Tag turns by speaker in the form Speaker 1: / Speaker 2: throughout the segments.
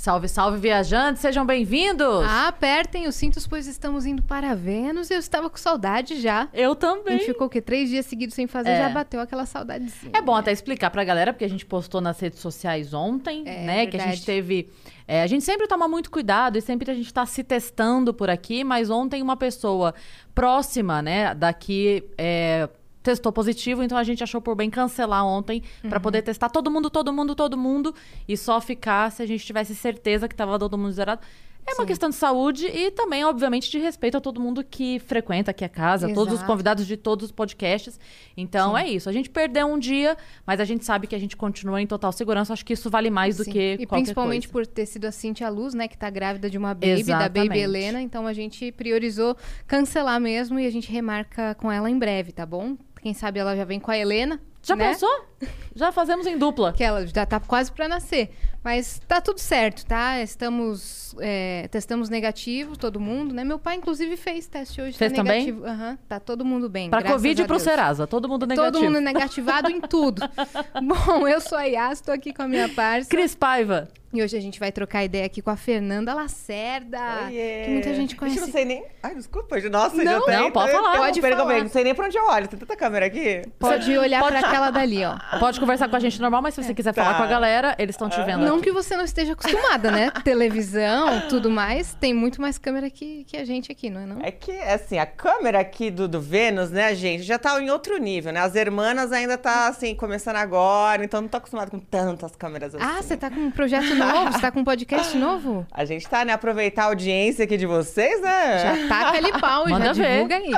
Speaker 1: Salve, salve, viajantes, sejam bem-vindos!
Speaker 2: Ah, apertem os cintos, pois estamos indo para Vênus. Eu estava com saudade já.
Speaker 1: Eu
Speaker 2: A
Speaker 1: também.
Speaker 2: gente ficou o quê? Três dias seguidos sem fazer,
Speaker 1: É.
Speaker 2: já bateu aquela saudadezinha.
Speaker 1: É bom até explicar pra galera, porque a gente postou nas redes sociais ontem,
Speaker 2: É,
Speaker 1: né? Que a gente teve. é, a gente sempre toma muito cuidado e sempre a gente tá se testando por aqui, mas ontem uma pessoa próxima, né, daqui. É, Testou positivo, então a gente achou por bem cancelar ontem pra
Speaker 2: Uhum.
Speaker 1: poder testar todo mundo, todo mundo, todo mundo e só ficar se a gente tivesse certeza que tava todo mundo zerado. É uma
Speaker 2: Sim.
Speaker 1: questão de saúde e também, obviamente, de respeito a todo mundo que frequenta aqui a casa, todos os
Speaker 2: Exato.
Speaker 1: convidados de todos os podcasts. Então é isso. A gente perdeu um dia, mas a gente sabe que a gente continua em total segurança. Acho que isso vale mais do
Speaker 2: Sim.
Speaker 1: que
Speaker 2: E
Speaker 1: qualquer
Speaker 2: principalmente
Speaker 1: coisa.
Speaker 2: por ter sido a Cintia Luz, né, que tá grávida de uma baby, da
Speaker 1: Exatamente.
Speaker 2: baby Helena. Então a gente priorizou cancelar mesmo e a gente remarca com ela em breve, tá bom? Quem sabe ela já vem com a Helena.
Speaker 1: Já
Speaker 2: né?
Speaker 1: pensou? Já fazemos em dupla.
Speaker 2: Que ela já tá quase pra nascer. Mas tá tudo certo, tá? Estamos. é, testamos negativo, todo mundo, né? Meu pai, inclusive, fez teste hoje.
Speaker 1: Fez
Speaker 2: tá
Speaker 1: também?
Speaker 2: negativo. Aham, tá todo mundo bem.
Speaker 1: Pra Covid
Speaker 2: a
Speaker 1: e pro
Speaker 2: Deus.
Speaker 1: Serasa. Todo mundo negativo.
Speaker 2: Todo mundo negativado em tudo. Bom, eu sou a Yas, tô aqui com a minha parça.
Speaker 1: Cris Paiva.
Speaker 2: E hoje a gente vai trocar ideia aqui com a Fernanda Lacerda.
Speaker 3: Oiê.
Speaker 2: Que muita gente conhece.
Speaker 3: Gente, não sei nem. Ai, desculpa. Nossa,
Speaker 2: Não,
Speaker 3: já tem.
Speaker 1: não, pode falar.
Speaker 2: Pode falar.
Speaker 3: Não sei nem pra onde eu olho. Tem tanta câmera aqui.
Speaker 2: Pode olhar pra aquela dali, ó.
Speaker 1: Pode conversar com a gente normal, mas se você quiser falar
Speaker 3: Tá.
Speaker 1: com a galera, eles estão te vendo
Speaker 2: Não
Speaker 1: aqui.
Speaker 2: que você não esteja acostumada, né? Televisão, tudo mais. Tem muito mais câmera que, que a gente aqui, não é não?
Speaker 3: É que, assim, a câmera aqui do, do Vênus, né, gente, já tá em outro nível, né? As hermanas ainda tá, assim, começando agora, então não tô acostumada com tantas câmeras assim.
Speaker 2: Ah, você tá com um projeto novo? Você tá com um podcast novo?
Speaker 3: A gente tá, né, aproveitar a audiência aqui de vocês, né?
Speaker 2: Já taca ali pau, já
Speaker 1: Manda ver.
Speaker 2: divulga aí.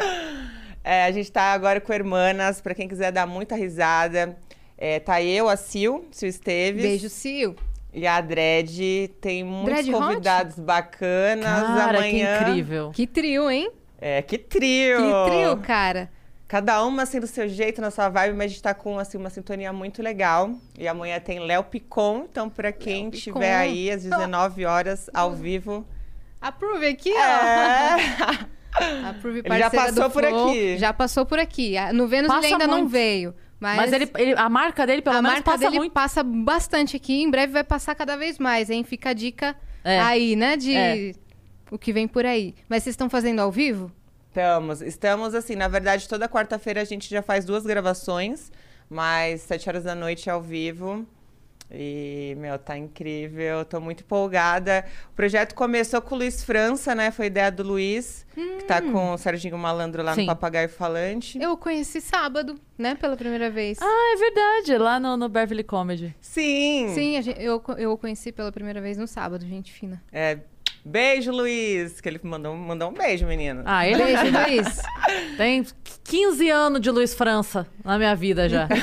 Speaker 3: É, a gente tá agora com hermanas, pra quem quiser dar muita risada. É, tá eu, a Sil, Sil Esteves.
Speaker 2: Beijo, Sil.
Speaker 3: E a Dredd tem muitos
Speaker 2: Dredd Hot?
Speaker 3: convidados bacanas
Speaker 1: Cara,
Speaker 3: amanhã.
Speaker 1: que incrível.
Speaker 2: Que trio, hein?
Speaker 3: É, que trio!
Speaker 2: Que trio, cara.
Speaker 3: Cada uma assim do seu jeito, na sua vibe, mas a gente tá com assim, uma sintonia muito legal. E amanhã tem Léo Picon, então pra quem estiver
Speaker 2: Picon.
Speaker 3: aí às 19 horas ao vivo.
Speaker 2: Approve aqui, ó.
Speaker 3: É.
Speaker 2: Approve
Speaker 3: Ele já passou por
Speaker 2: Flow.
Speaker 3: aqui.
Speaker 2: Já passou por aqui. No Vênus
Speaker 1: Passa
Speaker 2: ele ainda não
Speaker 1: muito.
Speaker 2: veio. Mas,
Speaker 1: Mas ele, ele- a marca dele, pelo
Speaker 2: a
Speaker 1: menos,
Speaker 2: marca
Speaker 1: passa
Speaker 2: dele
Speaker 1: muito.
Speaker 2: passa bastante aqui. Em breve vai passar cada vez mais, hein? Fica a dica
Speaker 1: É.
Speaker 2: aí, né? De
Speaker 1: É.
Speaker 2: o que vem por aí. Mas vocês estão fazendo ao vivo?
Speaker 3: Estamos, estamos assim, na verdade, toda quarta-feira a gente já faz duas gravações, mas 7 horas da noite ao vivo. E, meu, tá incrível, tô muito empolgada. O projeto começou com o Luiz França, né? Foi ideia do Luiz, que tá com o Serginho Malandro lá
Speaker 1: Sim.
Speaker 3: no Papagaio Falante.
Speaker 2: Eu conheci sábado, né? Pela primeira vez.
Speaker 1: Ah, é verdade. Lá no, no Beverly Comedy.
Speaker 3: Sim!
Speaker 2: Sim, a gente- eu, eu o conheci pela primeira vez no sábado, gente fina.
Speaker 3: É, beijo, Luiz! Que ele mandou, mandou um beijo, menino.
Speaker 1: Ah, ele
Speaker 2: Beijo, Luiz.
Speaker 1: tem 15 anos de Luiz França na minha vida já.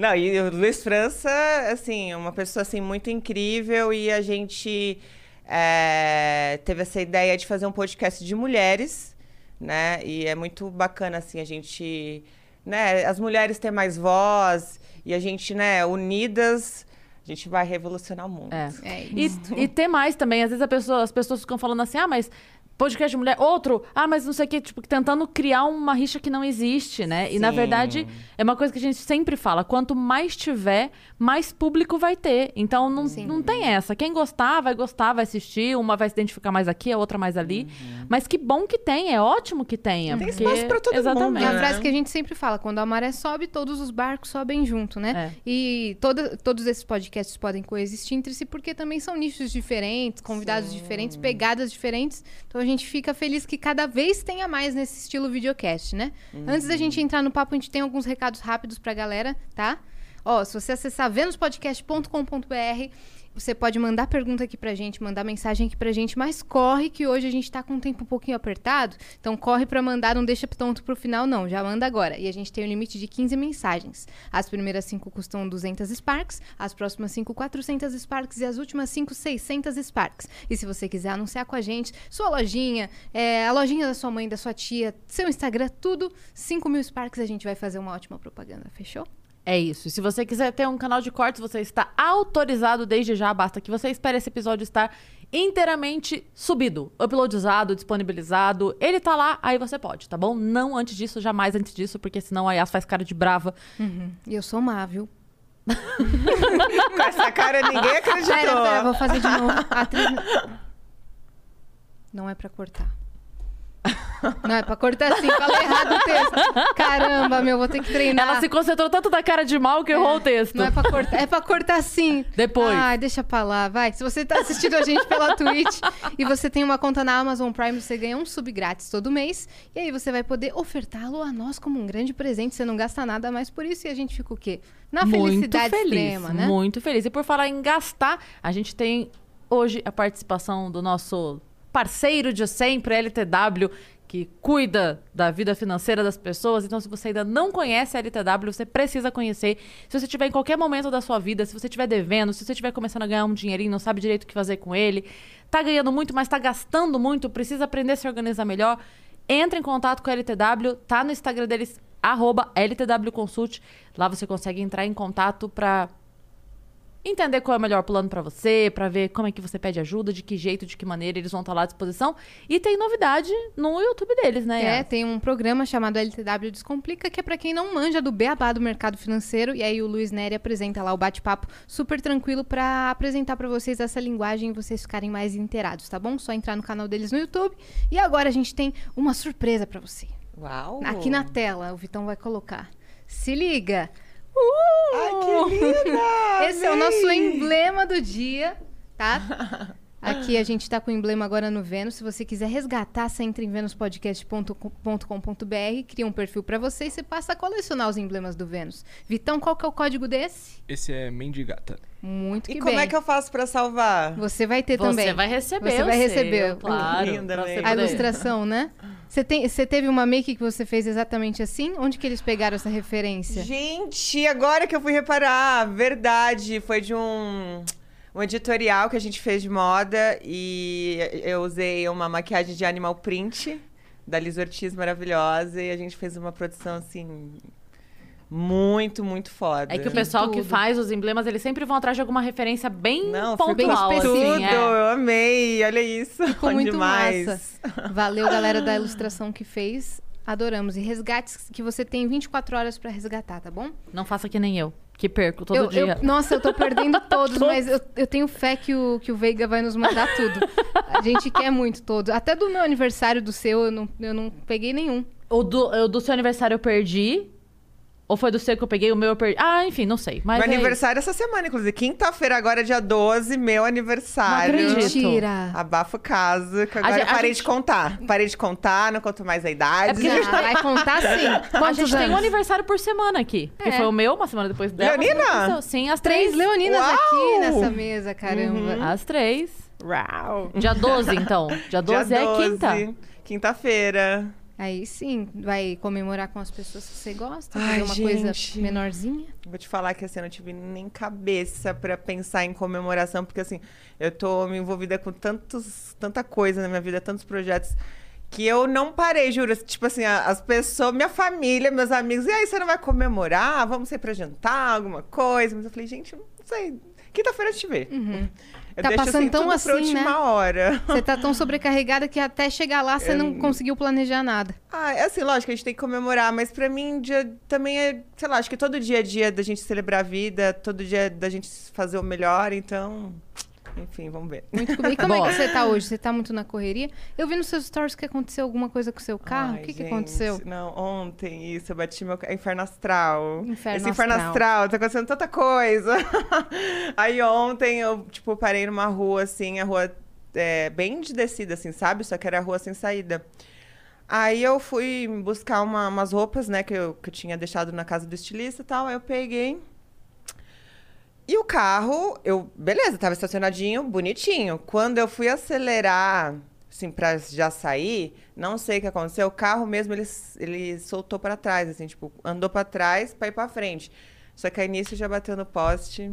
Speaker 3: Não, e o Luiz França, assim, uma pessoa assim muito incrível e a gente é, teve essa ideia de fazer um podcast de mulheres, né? E é muito bacana assim a gente, né? As mulheres têm mais voz e a gente, né? Unidas, a gente vai revolucionar o mundo.
Speaker 1: É.
Speaker 2: É
Speaker 1: E,
Speaker 2: isso.
Speaker 1: e ter mais também. Às vezes a pessoa- as pessoas ficam falando assim, ah, mas podcast de mulher, outro, ah, mas não sei o quê, tipo, tentando criar uma rixa que não existe, né? E na
Speaker 3: Sim.
Speaker 1: verdade, é uma coisa que a gente sempre fala, quanto mais tiver, mais público vai ter. Então não,
Speaker 2: Sim.
Speaker 1: não tem essa. Quem gostar, vai gostar, vai assistir, uma vai se identificar mais aqui, a outra mais ali. Mas que bom que tem, é ótimo que tenha.
Speaker 3: Tem
Speaker 1: porque...
Speaker 3: espaço pra todo mundo,
Speaker 1: Exatamente.
Speaker 2: É uma
Speaker 3: né?
Speaker 2: frase que a gente sempre fala, quando a maré sobe, todos os barcos sobem junto, né?
Speaker 1: É.
Speaker 2: E toda- todos esses podcasts podem coexistir entre si, porque também são nichos diferentes, convidados diferentes, pegadas diferentes. Então a gente fica feliz que cada vez tenha mais nesse estilo videocast, né? Antes da gente entrar no papo, a gente tem alguns recados rápidos pra galera, tá? Ó, se você acessar venuspodcast.com.br, você pode mandar pergunta aqui pra gente, mandar mensagem aqui pra gente, mas corre que hoje a gente tá com um tempo um pouquinho apertado, então corre pra mandar, não deixa tonto pro final não, já manda agora. E a gente tem um limite de 15 mensagens. As primeiras 5 custam 200 Sparks, as próximas 5 400 Sparks e as últimas 5 600 Sparks. E se você quiser anunciar com a gente, sua lojinha, é, a lojinha da sua mãe, da sua tia, seu Instagram, tudo, 5 mil Sparks a gente vai fazer uma ótima propaganda, fechou?
Speaker 1: É isso. E se você quiser ter um canal de cortes, você está autorizado desde já. Basta que você espere esse episódio estar inteiramente subido, uploadizado, disponibilizado. Ele tá lá, aí você pode, tá bom? Não antes disso, jamais antes disso, porque senão a Yas faz cara de brava.
Speaker 2: Uhum. E eu sou má, viu?
Speaker 3: Com essa cara ninguém acreditou.
Speaker 2: Pera, pera, vou fazer de novo. Atriz... Não é pra cortar. Não, é pra cortar sim. Falei errado o texto. Caramba, meu, vou ter que treinar.
Speaker 1: Ela se concentrou tanto na cara de mal que errou o texto.
Speaker 2: Não é pra cortar, é pra cortar sim.
Speaker 1: Depois.
Speaker 2: Ai, deixa pra lá, vai. Se você tá assistindo a gente pela Twitch e você tem uma conta na Amazon Prime, você ganha um sub grátis todo mês. E aí você vai poder ofertá-lo a nós como um grande presente. Você não gasta nada mais por isso e a gente fica o quê? Na felicidade
Speaker 1: muito feliz,
Speaker 2: extrema, né?
Speaker 1: Muito feliz. E por falar em gastar, a gente tem hoje a participação do nosso parceiro de sempre, LTW, que cuida da vida financeira das pessoas. Então, se você ainda não conhece a LTW, você precisa conhecer. Se você tiver em qualquer momento da sua vida, se você estiver devendo, se você estiver começando a ganhar um dinheirinho, não sabe direito o que fazer com ele, tá ganhando muito, mas tá gastando muito, precisa aprender a se organizar melhor, entre em contato com a LTW, tá no Instagram deles, arroba LTW Consult. Lá você consegue entrar em contato para entender qual é o melhor plano para você, para ver como é que você pede ajuda, de que jeito, de que maneira eles vão estar lá à disposição. E tem novidade no YouTube deles, né?
Speaker 2: É,
Speaker 1: Yas?
Speaker 2: tem um programa chamado LTW Descomplica, que é pra quem não manja do beabá do mercado financeiro. E aí o Luiz Neri apresenta lá o bate-papo super tranquilo pra apresentar pra vocês essa linguagem e vocês ficarem mais inteirados, tá bom? Só entrar no canal deles no YouTube. E agora a gente tem uma surpresa pra você.
Speaker 3: Uau.
Speaker 2: Aqui na tela, o Vitão vai colocar. Se liga!
Speaker 3: Ai, que linda!
Speaker 2: Esse é o nosso emblema do dia, tá? Aqui a gente tá com o emblema agora no Vênus. Se você quiser resgatar, você entra em venuspodcast.com.br, cria um perfil pra você e você passa a colecionar os emblemas do Vênus. Vitão, qual que é o código desse?
Speaker 4: Esse é Mendigata.
Speaker 2: Muito
Speaker 3: E
Speaker 2: que
Speaker 3: como
Speaker 2: bem.
Speaker 3: é que eu faço pra salvar?
Speaker 2: Você vai ter
Speaker 1: Você
Speaker 2: também.
Speaker 1: vai receber.
Speaker 2: Você vai
Speaker 1: seu,
Speaker 2: receber.
Speaker 1: Claro.
Speaker 3: Linda,
Speaker 1: você
Speaker 2: A ilustração, né? Você, tem, você teve uma make que você fez exatamente assim? Onde que eles pegaram essa referência?
Speaker 3: Gente, agora que eu fui reparar, verdade, foi de um, um editorial que a gente fez de moda e eu usei uma maquiagem de animal print da Liz Ortiz maravilhosa e a gente fez uma produção assim muito, muito foda.
Speaker 1: É que o pessoal que faz os emblemas, eles sempre vão atrás de alguma referência bem
Speaker 3: Não, ficou
Speaker 1: pontual,
Speaker 2: bem
Speaker 1: assim,
Speaker 3: tudo,
Speaker 1: é.
Speaker 3: eu amei, olha isso.
Speaker 2: Ficou
Speaker 3: Bom
Speaker 2: muito
Speaker 3: demais.
Speaker 2: massa. Valeu, galera da ilustração que fez. Adoramos. E resgates que você tem 24 horas pra resgatar, tá bom?
Speaker 1: Não faça que nem eu, que perco todo
Speaker 2: Eu-
Speaker 1: dia.
Speaker 2: eu- nossa, eu tô perdendo todos, mas eu, eu tenho fé que o, que o Veiga vai nos mandar tudo. A gente quer muito todos. Até do meu aniversário, do seu, eu não, eu não peguei nenhum.
Speaker 1: O do, o do seu aniversário eu perdi. Ou foi do seu que eu peguei, o meu eu perdi. Ah, enfim, não sei. Mas
Speaker 3: Meu
Speaker 1: é
Speaker 3: aniversário essa semana, inclusive. Quinta-feira, agora, dia 12, meu aniversário.
Speaker 1: Não acredito.
Speaker 2: Mentira.
Speaker 3: Abafa o caso, que agora eu parei
Speaker 1: gente-
Speaker 3: de contar. Parei de contar, não conto mais a idade.
Speaker 1: É porque a gente
Speaker 2: Ah, vai contar sim.
Speaker 1: A
Speaker 2: Quantos
Speaker 1: gente tem um
Speaker 2: anos?
Speaker 1: aniversário por semana aqui. Que
Speaker 2: É.
Speaker 1: foi o meu, uma semana depois dela.
Speaker 3: Leonina?
Speaker 1: Sim, às
Speaker 2: Três
Speaker 1: três.
Speaker 2: leoninas
Speaker 3: Uau!
Speaker 2: aqui nessa mesa, caramba.
Speaker 1: Às três.
Speaker 3: Uau.
Speaker 1: Dia 12, então. Dia 12
Speaker 3: Dia
Speaker 1: é quinta.
Speaker 3: Quinta-feira.
Speaker 2: Aí sim, vai comemorar com as pessoas que você gosta, fazer
Speaker 3: Ai,
Speaker 2: uma
Speaker 3: gente.
Speaker 2: coisa menorzinha.
Speaker 3: Vou te falar que assim, eu não tive nem cabeça pra pensar em comemoração, porque assim, eu tô me envolvida com tantos, tanta coisa na minha vida, tantos projetos, que eu não parei, juro. Tipo assim, as pessoas, minha família, meus amigos, e aí, você não vai comemorar? Vamos sair pra jantar, alguma coisa? Mas eu falei, gente, não sei. Quinta-feira a gente vê. Eu
Speaker 2: Tá
Speaker 3: deixo,
Speaker 2: passando tão
Speaker 3: tudo
Speaker 2: assim,
Speaker 3: última
Speaker 2: né?
Speaker 3: hora.
Speaker 2: Você tá tão sobrecarregada que até chegar lá você não conseguiu planejar nada.
Speaker 3: Ah, é assim, lógico, a gente tem que comemorar, mas pra mim dia, também é, sei lá, acho que todo dia é dia da gente celebrar a vida, todo dia é da gente fazer o melhor, então, enfim, vamos ver.
Speaker 2: Muito comigo. E como é que você tá hoje? Você tá muito na correria? Eu vi nos seus stories que aconteceu alguma coisa com o seu carro.
Speaker 3: Ai,
Speaker 2: o que, que
Speaker 3: gente,
Speaker 2: aconteceu?
Speaker 3: Não, ontem isso, eu bati meu ca- inferno astral.
Speaker 2: Inferno
Speaker 3: Esse inferno
Speaker 2: astral.
Speaker 3: astral, tá acontecendo tanta coisa. Aí ontem eu, tipo, parei numa rua, assim, a rua é, bem de descida, assim, sabe? Só que era a rua sem saída. Aí eu fui buscar uma- umas roupas, né, que eu, que eu tinha deixado na casa do estilista e tal. Aí eu peguei. E o carro, eu, beleza, tava estacionadinho, bonitinho. Quando eu fui acelerar, assim, pra já sair, não sei o que aconteceu, o carro mesmo, ele, ele soltou pra trás, assim, tipo, andou pra trás pra ir pra frente. Só que aí nisso já bateu no poste.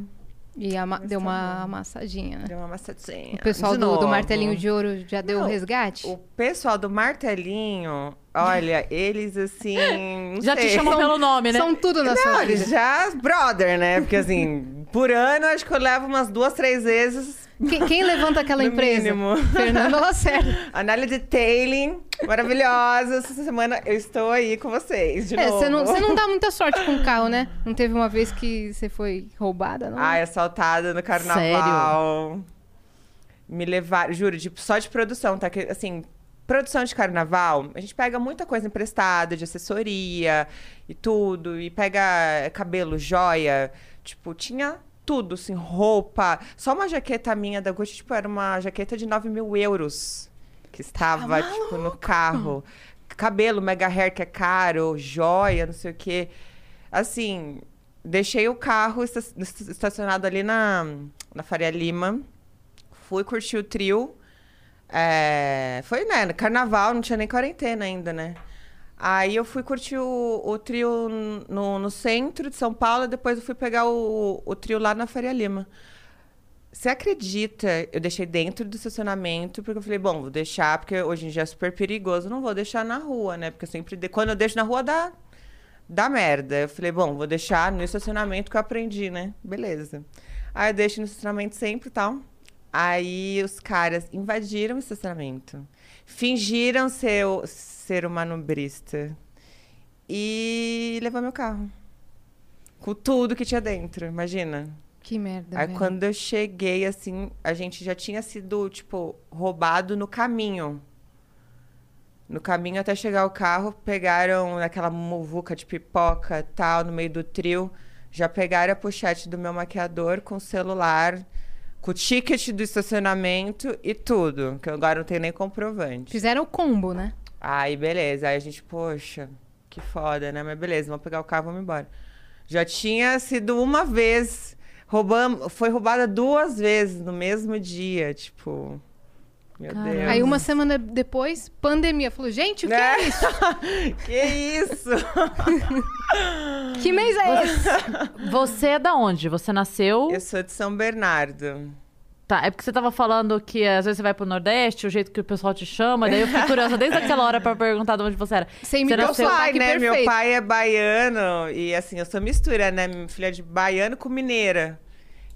Speaker 2: E ama- deu uma amassadinha, né?
Speaker 3: Deu uma amassadinha.
Speaker 2: O pessoal
Speaker 3: De
Speaker 2: do, do martelinho de ouro já deu o
Speaker 3: Não,
Speaker 2: resgate?
Speaker 3: O pessoal do martelinho, olha, eles assim.
Speaker 1: Já te
Speaker 3: sei.
Speaker 1: chamam pelo nome, né?
Speaker 2: São tudo na
Speaker 3: Não,
Speaker 2: sua vida.
Speaker 3: já brother, né? Porque assim, por ano acho que eu levo umas duas, três vezes.
Speaker 2: Quem, quem levanta aquela empresa?
Speaker 3: mínimo.
Speaker 2: Fernando Lacerda.
Speaker 3: Análise detailing, maravilhosa. Essa semana eu estou aí com vocês, de
Speaker 2: É,
Speaker 3: novo.
Speaker 2: você não, você não dá muita sorte com o carro, né? Não teve uma vez que você foi roubada, não?
Speaker 3: Ai, assaltada no carnaval. Me levaram, juro, de, só de produção, tá? Que, assim, produção de carnaval, a gente pega muita coisa emprestada, de assessoria e tudo, e pega cabelo, joia, tipo, tinha tudo, assim, roupa. Só uma jaqueta minha da Gucci, tipo, era uma jaqueta de 9 mil euros que estava, tipo, no carro. Cabelo, mega hair, que é caro, joia, não sei o quê. Assim, deixei o carro esta- estacionado ali na, na Faria Lima. Fui curtir o trio. É, foi, né, no carnaval, não tinha nem quarentena ainda, né? Aí eu fui curtir o, o trio no, no centro de São Paulo, e depois eu fui pegar o, o trio lá na Faria Lima. Você acredita? Eu deixei dentro do estacionamento, porque eu falei, bom, vou deixar, porque hoje em dia é super perigoso, não vou deixar na rua, né? Porque eu sempre. de- Quando eu deixo na rua, dá, dá merda. Eu falei, bom, vou deixar no estacionamento que eu aprendi, né? Beleza. Aí eu deixo no estacionamento sempre e tal. Aí os caras invadiram o estacionamento. Fingiram ser, o- ser uma manobrista. E levou meu carro. Com tudo que tinha dentro, imagina.
Speaker 2: Que merda,
Speaker 3: Aí
Speaker 2: velho.
Speaker 3: quando eu cheguei, assim, a gente já tinha sido, tipo, roubado no caminho. No caminho até chegar o carro, pegaram aquela muvuca de pipoca tal, no meio do trio. Já pegaram a pochete do meu maquiador com o celular, com o ticket do estacionamento e tudo. Que agora não tenho nem comprovante.
Speaker 2: Fizeram o combo, né?
Speaker 3: Aí, beleza. Aí a gente, poxa, que foda, né? Mas beleza, vamos pegar o carro, vamos embora. Já tinha sido uma vez, roubamos, foi roubada duas vezes no mesmo dia, tipo. Meu
Speaker 1: Caramba.
Speaker 3: Deus.
Speaker 2: Aí uma semana depois, pandemia. Falou, gente, o que
Speaker 3: Né?
Speaker 2: é isso?
Speaker 3: que isso?
Speaker 2: Que mês é esse?
Speaker 1: Você é da onde? Você nasceu.
Speaker 3: Eu sou de São Bernardo.
Speaker 1: Tá, é porque você tava falando que às vezes você vai pro Nordeste, o jeito que o pessoal te chama, daí eu fiquei curiosa desde aquela hora pra perguntar de onde você era.
Speaker 2: Você imitou
Speaker 3: Meu pai, né? Meu
Speaker 2: perfeito.
Speaker 3: pai é baiano e assim, eu sou mistura, né? Minha filha de baiano com mineira.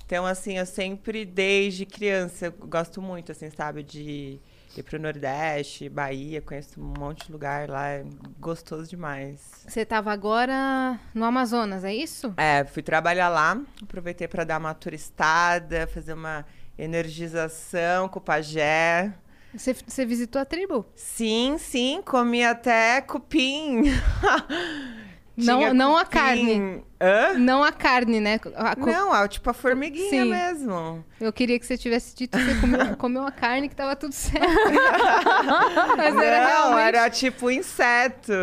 Speaker 3: Então, assim, eu sempre, desde criança, eu gosto muito, assim, sabe, de ir pro Nordeste, Bahia, conheço um monte de lugar lá, é gostoso demais.
Speaker 2: Você tava agora no Amazonas, é isso?
Speaker 3: É, fui trabalhar lá, aproveitei para dar uma turistada, fazer uma energização com o pajé.
Speaker 2: Você, você visitou a tribo?
Speaker 3: Sim, sim, comi até cupim.
Speaker 2: Não-
Speaker 3: Tinha
Speaker 2: não a carne.
Speaker 3: Hã?
Speaker 2: Não a carne, né? A co-
Speaker 3: Não, tipo a formiguinha
Speaker 2: Sim.
Speaker 3: mesmo.
Speaker 2: Eu queria que você tivesse dito que você comeu, comeu a carne que tava tudo certo. Mas
Speaker 3: não,
Speaker 2: era realmente...
Speaker 3: era tipo inseto.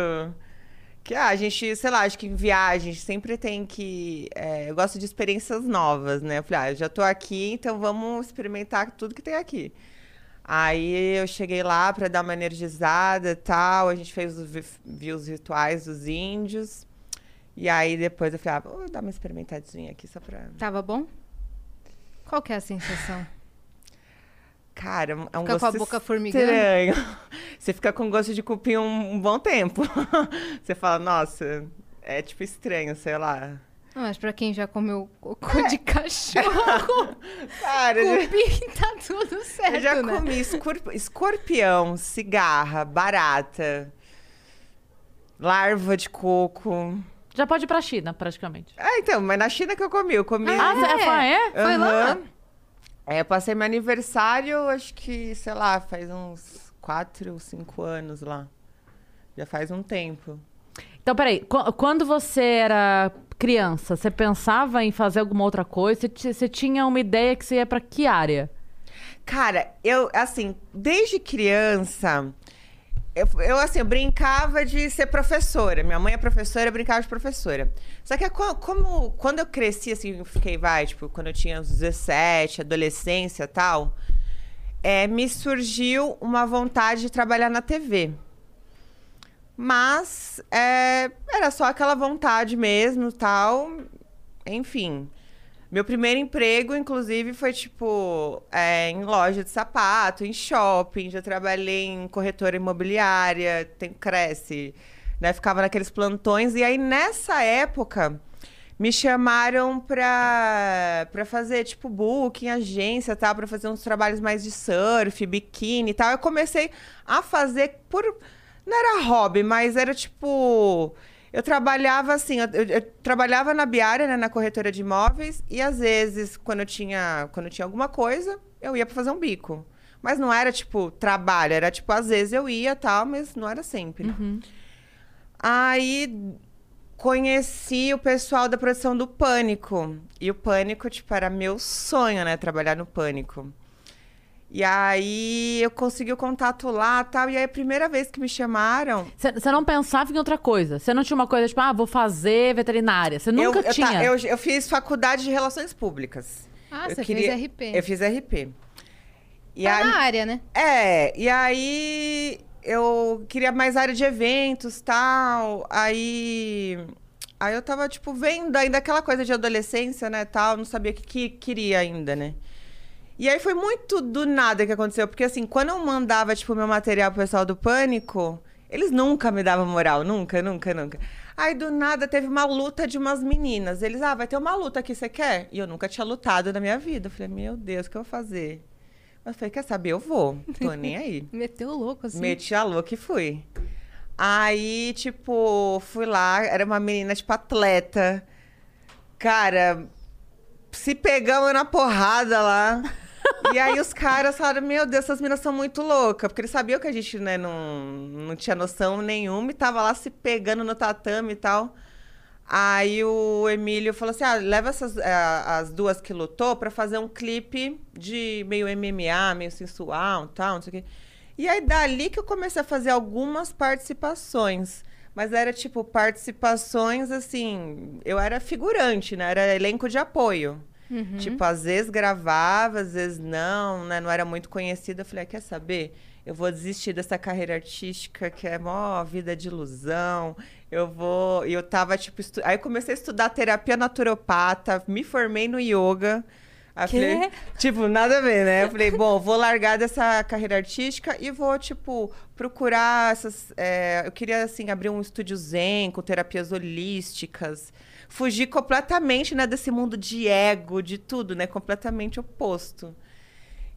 Speaker 3: Que ah, a gente, sei lá, acho que em viagem sempre tem que. é, eu gosto de experiências novas, né? Eu falei, ah, eu já tô aqui, então vamos experimentar tudo que tem aqui. Aí eu cheguei lá pra dar uma energizada tal. A gente fez os, vi- viu os rituais dos índios. E aí depois eu falei, ah, vou dar uma experimentadinha aqui só pra.
Speaker 2: Tava bom? Qual que é a sensação?
Speaker 3: Cara, é um
Speaker 2: Fica
Speaker 3: gosto
Speaker 2: com a boca formigando?
Speaker 3: estranho. Você fica com gosto de cupim um, um bom tempo. Você fala, nossa, é tipo estranho, sei lá.
Speaker 2: Não, mas pra quem já comeu cocô de cachorro,
Speaker 3: Cara,
Speaker 2: cupim, tá tudo certo,
Speaker 3: eu já
Speaker 2: né?
Speaker 3: comi escorp- escorpião, cigarra, barata, larva de coco.
Speaker 1: Já pode ir pra China, praticamente.
Speaker 3: Ah, então, mas na China que eu comi. Eu comi.
Speaker 1: Ah, é é?
Speaker 2: Foi lá?
Speaker 3: É, eu passei meu aniversário, acho que, sei lá, faz uns quatro ou cinco anos lá. Já faz um tempo.
Speaker 1: Então, peraí, qu- quando você era criança, você pensava em fazer alguma outra coisa? Você, você tinha uma ideia que você ia pra que área?
Speaker 3: Cara, eu, assim, desde criança, eu, assim, eu brincava de ser professora. Minha mãe é professora, eu brincava de professora. Só que co- como, quando eu cresci, assim, fiquei, vai, tipo, quando eu tinha uns 17, adolescência e tal, é, me surgiu uma vontade de trabalhar na TV. Mas é, era só aquela vontade mesmo, tal. Enfim. Meu primeiro emprego, inclusive, foi tipo é, em loja de sapato, em shopping. Já trabalhei em corretora imobiliária, tem, cresce. Né? Ficava naqueles plantões. E aí, nessa época, me chamaram pra fazer, tipo, booking, agência tal, pra fazer uns trabalhos mais de surf, biquíni e tal. Eu comecei a fazer por. Não era hobby, mas era tipo. Eu trabalhava assim, eu, eu, eu trabalhava na Biária, né, na corretora de imóveis, e às vezes, quando eu tinha, quando eu tinha alguma coisa, eu ia para fazer um bico. Mas não era tipo trabalho, era tipo, às vezes eu ia tal, mas não era sempre.
Speaker 1: Uhum.
Speaker 3: Aí conheci o pessoal da produção do Pânico. E o Pânico, tipo, era meu sonho, né, trabalhar no Pânico. E aí eu consegui o contato lá tal. E aí a primeira vez que me chamaram.
Speaker 1: Você não pensava em outra coisa? Você não tinha uma coisa tipo, ah, vou fazer veterinária? Você nunca
Speaker 3: eu, eu,
Speaker 1: tinha?
Speaker 3: tá, eu, eu fiz faculdade de relações públicas.
Speaker 2: Ah, você
Speaker 3: queria-
Speaker 2: fez RP.
Speaker 3: Eu fiz RP. E
Speaker 2: tá
Speaker 3: aí-
Speaker 2: na área, né?
Speaker 3: É, e aí eu queria mais área de eventos tal. Aí. Aí eu tava, tipo, vendo ainda aquela coisa de adolescência, né, tal. Não sabia o que, que queria ainda, né? E aí foi muito do nada que aconteceu. Porque, assim, quando eu mandava, tipo, meu material pro pessoal do Pânico, eles nunca me davam moral. Nunca, nunca, nunca. Aí, do nada, teve uma luta de umas meninas. Eles, ah, vai ter uma luta aqui, você quer? E eu nunca tinha lutado na minha vida. Eu falei, meu Deus, o que eu vou fazer? Mas eu falei, quer saber? Eu vou. Tô nem aí.
Speaker 2: Meteu o louco, assim.
Speaker 3: Meti a louca e fui. Aí, tipo, fui lá, era uma menina, tipo, atleta. Cara, se pegamos na porrada lá. E aí os caras falaram, meu Deus, essas meninas são muito loucas. Porque eles sabiam que a gente, né, não, não tinha noção nenhuma e tava lá se pegando no tatame e tal. Aí o Emílio falou assim: ah, leva essas, eh, as duas que lutou pra fazer um clipe de meio MMA, meio sensual e tal, não sei o quê. E aí, dali que eu comecei a fazer algumas participações. Mas era tipo participações assim. Eu era figurante, né? Era elenco de apoio. Tipo, às vezes gravava, às vezes não, né? Não era muito conhecida. Eu falei, ah, quer saber? Eu vou desistir dessa carreira artística que é mó vida de ilusão. Eu vou. E eu tava, tipo, estu... aí comecei a estudar terapia naturopata, me formei no yoga. Aí falei, tipo, nada a ver, né? Eu falei, bom, vou largar dessa carreira artística e vou, tipo, procurar essas. é, eu queria, assim, abrir um estúdio zen com terapias holísticas. Fugir completamente, né, desse mundo de ego, de tudo, né? Completamente oposto.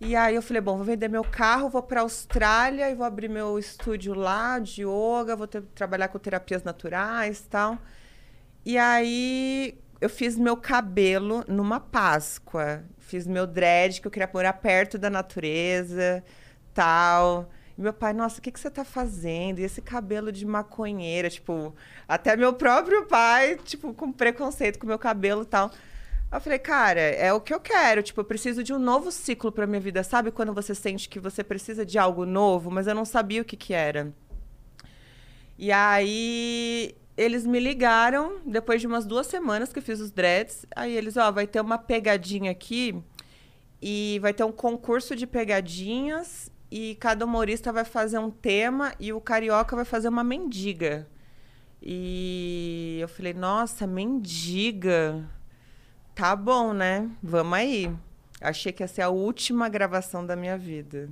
Speaker 3: E aí eu falei, bom, vou vender meu carro, vou para Austrália e vou abrir meu estúdio lá de yoga, vou ter- trabalhar com terapias naturais e tal. E aí eu fiz meu cabelo numa Páscoa. Fiz meu dread, que eu queria morar perto da natureza, tal. Meu pai, nossa, o que, que você tá fazendo? E esse cabelo de maconheira, tipo, até meu próprio pai, tipo, com preconceito com meu cabelo e tal. Eu falei, cara, é o que eu quero. Tipo, eu preciso de um novo ciclo pra minha vida. Sabe quando você sente que você precisa de algo novo, mas eu não sabia o que que era? E aí eles me ligaram depois de umas duas semanas que eu fiz os dreads. Aí eles, ó, vai ter uma pegadinha aqui e vai ter um concurso de pegadinhas e cada humorista vai fazer um tema e o carioca vai fazer uma mendiga. E eu falei, nossa, mendiga. Tá bom, né? Vamos aí. Achei que ia ser a última gravação da minha vida.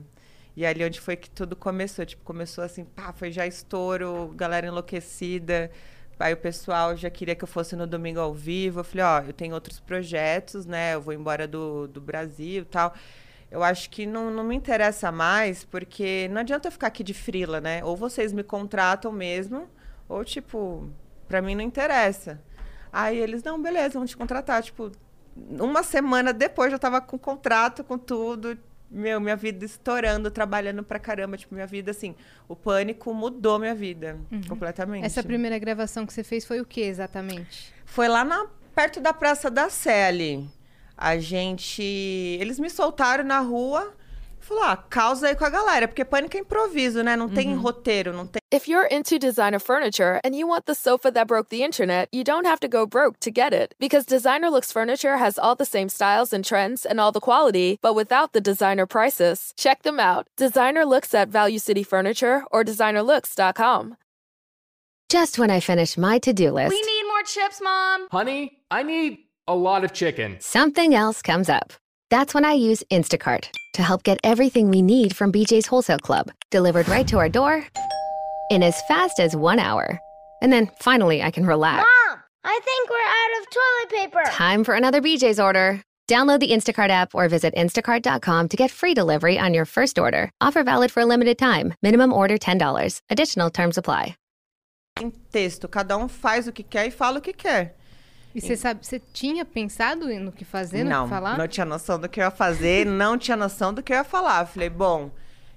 Speaker 3: E ali onde foi que tudo começou. Tipo, começou assim, pá, foi já estouro, galera enlouquecida. Aí o pessoal já queria que eu fosse no domingo ao vivo. Eu falei, ó, eu tenho outros projetos, né? Eu vou embora do, do Brasil e tal. Eu acho que não, não me interessa mais, porque não adianta eu ficar aqui de frila, né? Ou vocês me contratam mesmo, ou tipo, pra mim não interessa. Aí eles, não, beleza, vamos te contratar. Tipo, uma semana depois eu tava com contrato, com tudo. Meu, minha vida estourando, trabalhando pra caramba. Tipo, minha vida, assim, o pânico mudou minha vida completamente.
Speaker 2: Essa primeira gravação que você fez foi o que exatamente?
Speaker 3: Foi lá na, perto da Praça da Sé ali. A gente. Eles me soltaram na rua. Falou, ah, causa aí com a galera, porque pânico é improviso, né? Não tem roteiro, não tem.
Speaker 5: If you're into designer furniture and you want the sofa that broke the internet, you don't have to go broke to get it. Because Designer Looks Furniture has all the same styles and trends and all the quality, but without the designer prices. Check them out. Designer Looks at Value City Furniture or designerlooks.com.
Speaker 4: Just when I finish my to do list,
Speaker 6: We need more chips, Mom.
Speaker 7: Honey, I need
Speaker 4: A lot of chicken.
Speaker 6: something else comes up. That's when I use Instacart to help get everything we need from BJ's Wholesale Club delivered right to our door in as fast as one hour. And then finally, I can relax.
Speaker 7: Mom, I think we're out of toilet paper.
Speaker 6: Time for another BJ's order. Download the Instacart app or visit instacart.com to get free delivery on your first order. Offer valid for a limited time. Minimum order $10. Additional terms apply.
Speaker 3: Em texto, cada um faz o que quer e fala o que quer.
Speaker 2: E você sabe, você tinha pensado no que fazer, no
Speaker 3: não,
Speaker 2: que falar?
Speaker 3: não tinha noção do que eu ia fazer, não tinha noção do que eu ia falar. Falei, bom,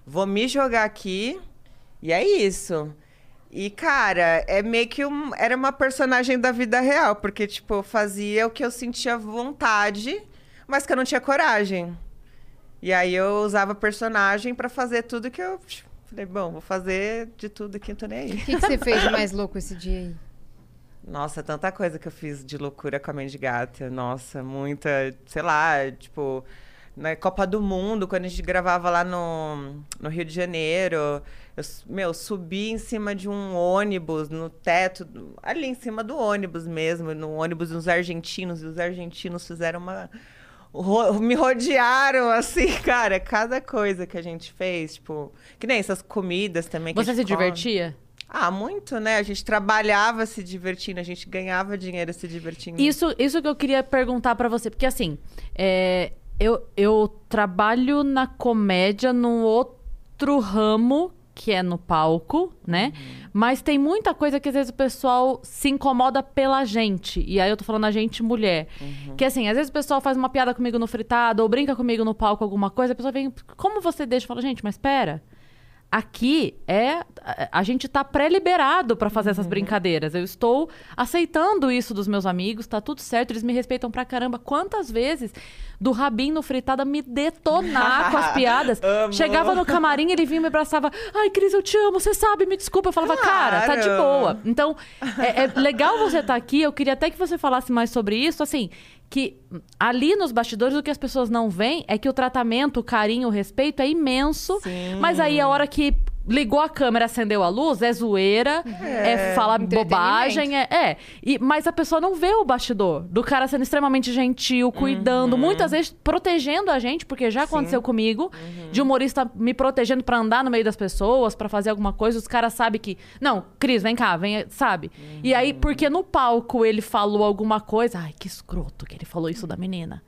Speaker 3: vou me jogar aqui e é isso. E, cara, é meio que um, era uma personagem da vida real, porque, tipo, eu fazia o que eu sentia vontade, mas que eu não tinha coragem. E aí eu usava personagem pra fazer tudo que eu. tipo, Falei, bom, vou fazer de tudo que eu tô nem aí.
Speaker 2: O que, que você fez de mais louco esse dia aí?
Speaker 3: Nossa, tanta coisa que eu fiz de loucura com a Mãe de Gata. Nossa, muita, sei lá, tipo, na Copa do Mundo, quando a gente gravava lá no, no Rio de Janeiro, eu, meu, subi em cima de um ônibus, no teto, ali em cima do ônibus mesmo, no ônibus dos argentinos, e os argentinos fizeram uma. ro- Me rodearam, assim, cara, cada coisa que a gente fez, tipo, que nem essas comidas também.
Speaker 1: Você se
Speaker 3: come.
Speaker 1: divertia?
Speaker 3: Ah, muito, né? A gente trabalhava se divertindo, a gente ganhava dinheiro se divertindo.
Speaker 1: Isso, isso que eu queria perguntar pra você, porque assim, é, eu, eu trabalho na comédia num outro ramo, que é no palco, né? Mas tem muita coisa que às vezes o pessoal se incomoda pela gente. E aí eu tô falando a gente mulher. Que assim, às vezes o pessoal faz uma piada comigo no fritado ou brinca comigo no palco alguma coisa, a pessoa vem, como você deixa? Eu falo, gente, mas espera. Aqui é. a- gente tá pré-liberado pra fazer essas brincadeiras. Eu estou aceitando isso dos meus amigos, tá tudo certo, eles me respeitam pra caramba. Quantas vezes do Rabin no fritada me detonar com as piadas? Chegava no camarim, ele vinha e me abraçava. Ai, Cris, eu te amo, você sabe, me desculpa. Eu falava, cara, tá de boa. Então, é, é legal você estar aqui. Eu queria até que você falasse mais sobre isso. Assim, que ali nos bastidores o que as pessoas não veem é que o tratamento, o carinho, o respeito é imenso.
Speaker 3: Sim.
Speaker 1: Mas aí a hora que ligou a câmera, acendeu a luz, é zoeira, é, falar
Speaker 2: Entretenimento.
Speaker 1: bobagem, é. é. E, mas a pessoa não vê o bastidor do cara sendo extremamente gentil, cuidando, muitas vezes protegendo a gente, porque já aconteceu comigo, de humorista me protegendo pra andar no meio das pessoas, pra fazer alguma coisa, os caras sabem que. Não, Cris, vem cá, vem, sabe? E aí, porque no palco ele falou alguma coisa, ai, que escroto que ele falou isso da menina.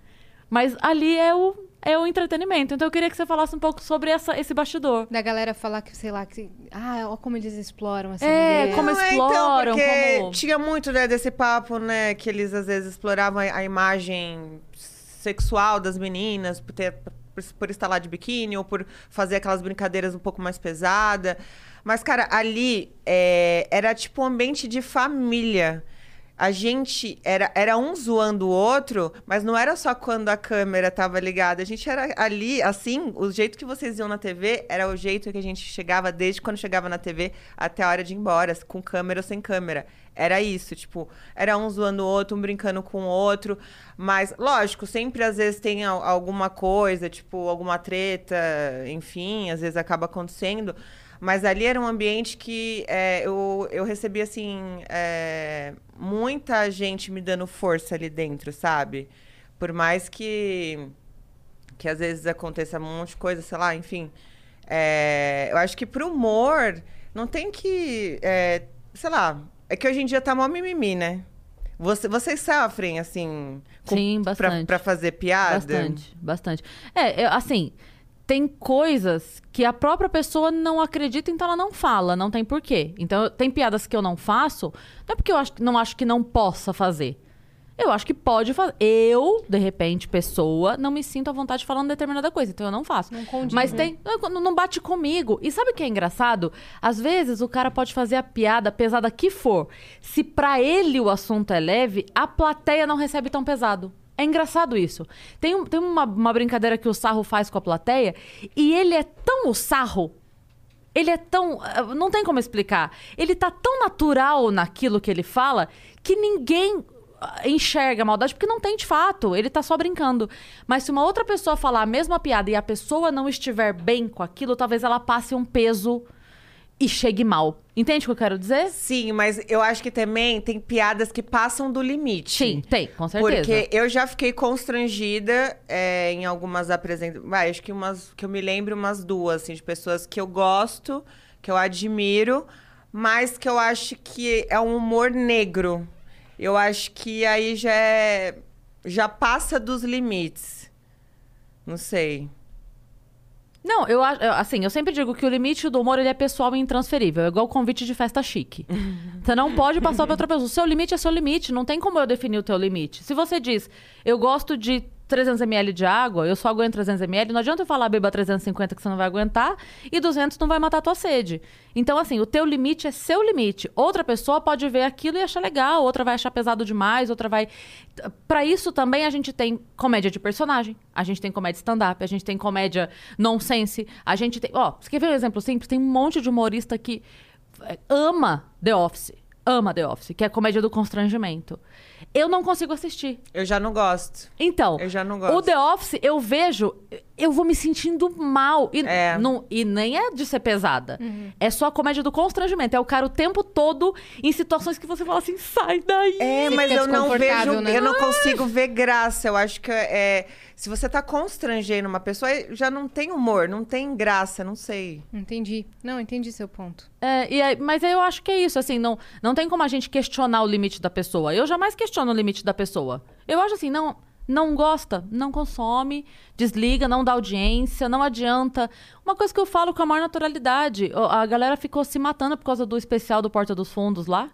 Speaker 1: Mas ali é o, é o entretenimento. Então eu queria que você falasse um pouco sobre essa, esse bastidor.
Speaker 2: Da galera falar que, sei lá, que. Ah, olha como eles exploram essa
Speaker 1: É,
Speaker 2: mulher.
Speaker 1: como
Speaker 3: Não, é,
Speaker 1: exploram,
Speaker 3: então, porque
Speaker 1: como-
Speaker 3: tinha muito né, desse papo, né? Que eles às vezes exploravam a, a imagem sexual das meninas, por, ter, por, por estar lá de biquíni, ou por fazer aquelas brincadeiras um pouco mais pesadas. Mas, cara, ali é, era tipo um ambiente de família. A gente era, era um zoando o outro, mas não era só quando a câmera tava ligada. A gente era ali, assim, o jeito que vocês iam na TV era o jeito que a gente chegava desde quando chegava na TV até a hora de ir embora, com câmera ou sem câmera. Era isso, tipo, era um zoando o outro, um brincando com o outro. Mas, lógico, sempre às vezes tem al- alguma coisa, tipo, alguma treta, enfim, às vezes acaba acontecendo. Mas ali era um ambiente que é, eu, eu recebi, assim, é, muita gente me dando força ali dentro, sabe? Por mais que, que às vezes aconteça um monte de coisa, sei lá, enfim. É, eu acho que pro humor não tem que. é, sei lá, é que hoje em dia tá mó mimimi, né? Você, vocês sofrem, assim, com-
Speaker 1: Sim,
Speaker 3: pra,
Speaker 1: bastante.
Speaker 3: pra fazer piada?
Speaker 1: Bastante, bastante. É, eu- assim, tem coisas que a própria pessoa não acredita, então ela não fala, não tem porquê. Então, tem piadas que eu não faço, não é porque eu acho, não acho que não possa fazer. Eu acho que pode fazer. Eu, de repente, pessoa, não me sinto à vontade falando determinada coisa, então eu não faço.
Speaker 2: Não condiz,
Speaker 1: Mas
Speaker 2: né?
Speaker 1: tem. Não, não bate comigo. E sabe o que é engraçado? Às vezes o cara pode fazer a piada pesada que for. Se pra ele o assunto é leve, a plateia não recebe tão pesado. É engraçado isso. Tem, um- tem uma, uma brincadeira que o sarro faz com a plateia e ele é tão o sarro. Ele é tão. ah, Não tem como explicar. Ele tá tão natural naquilo que ele fala que ninguém ah, enxerga a maldade, porque não tem de fato. Ele tá só brincando. Mas se uma outra pessoa falar a mesma piada e a pessoa não estiver bem com aquilo, talvez ela passe um peso e chegue mal. Entende o que eu quero dizer?
Speaker 3: Sim, mas eu acho que também tem piadas que passam do limite.
Speaker 1: Sim, tem, com certeza.
Speaker 3: Porque eu já fiquei constrangida é, em algumas apresentações. Acho que umas que eu me lembro umas duas, assim, de pessoas que eu gosto, que eu admiro, mas que eu acho que é um humor negro. Eu acho que aí já é, já passa dos limites. Não sei.
Speaker 1: Não, eu acho, assim, eu sempre digo que o limite do humor ele é pessoal e intransferível, é igual convite de festa chique. você não pode passar pra outra pessoa. O seu limite é seu limite, não tem como eu definir o teu limite. Se você diz, eu gosto de 300 ml de água, eu só aguento 300 ml, não adianta eu falar beba 350 que você não vai aguentar e 200 não vai matar a tua sede. Então, assim, o teu limite é seu limite. Outra pessoa pode ver aquilo e achar legal, outra vai achar pesado demais, outra vai. Pra isso também a gente tem comédia de personagem, a gente tem comédia stand-up, a gente tem comédia nonsense, a gente tem. Ó, você quer ver um exemplo simples? Tem um monte de humorista que é, ama The Office. Ama The Office, que é comédia do constrangimento. Eu não consigo assistir.
Speaker 3: Eu já não gosto.
Speaker 1: Então,
Speaker 3: Eu já não gosto.
Speaker 1: o The Office, eu vejo, eu vou me sentindo mal. E,
Speaker 3: É.
Speaker 1: não- e nem é de ser pesada. É só a comédia do constrangimento. É o cara o tempo todo em situações que você fala assim, sai daí.
Speaker 3: É, mas eu não vejo,
Speaker 2: né?
Speaker 3: eu não consigo ver graça. Eu acho que é, se você tá constrangendo uma pessoa, já não tem humor, não tem graça, não sei.
Speaker 2: Entendi. Não, entendi seu ponto.
Speaker 1: É, e aí- mas eu acho que é isso, assim, não, não tem como a gente questionar o limite da pessoa. Eu jamais questiono o limite da pessoa. Eu acho assim, não, não gosta, não consome, desliga, não dá audiência, não adianta. Uma coisa que eu falo com a maior naturalidade, a galera ficou se matando por causa do especial do Porta dos Fundos lá.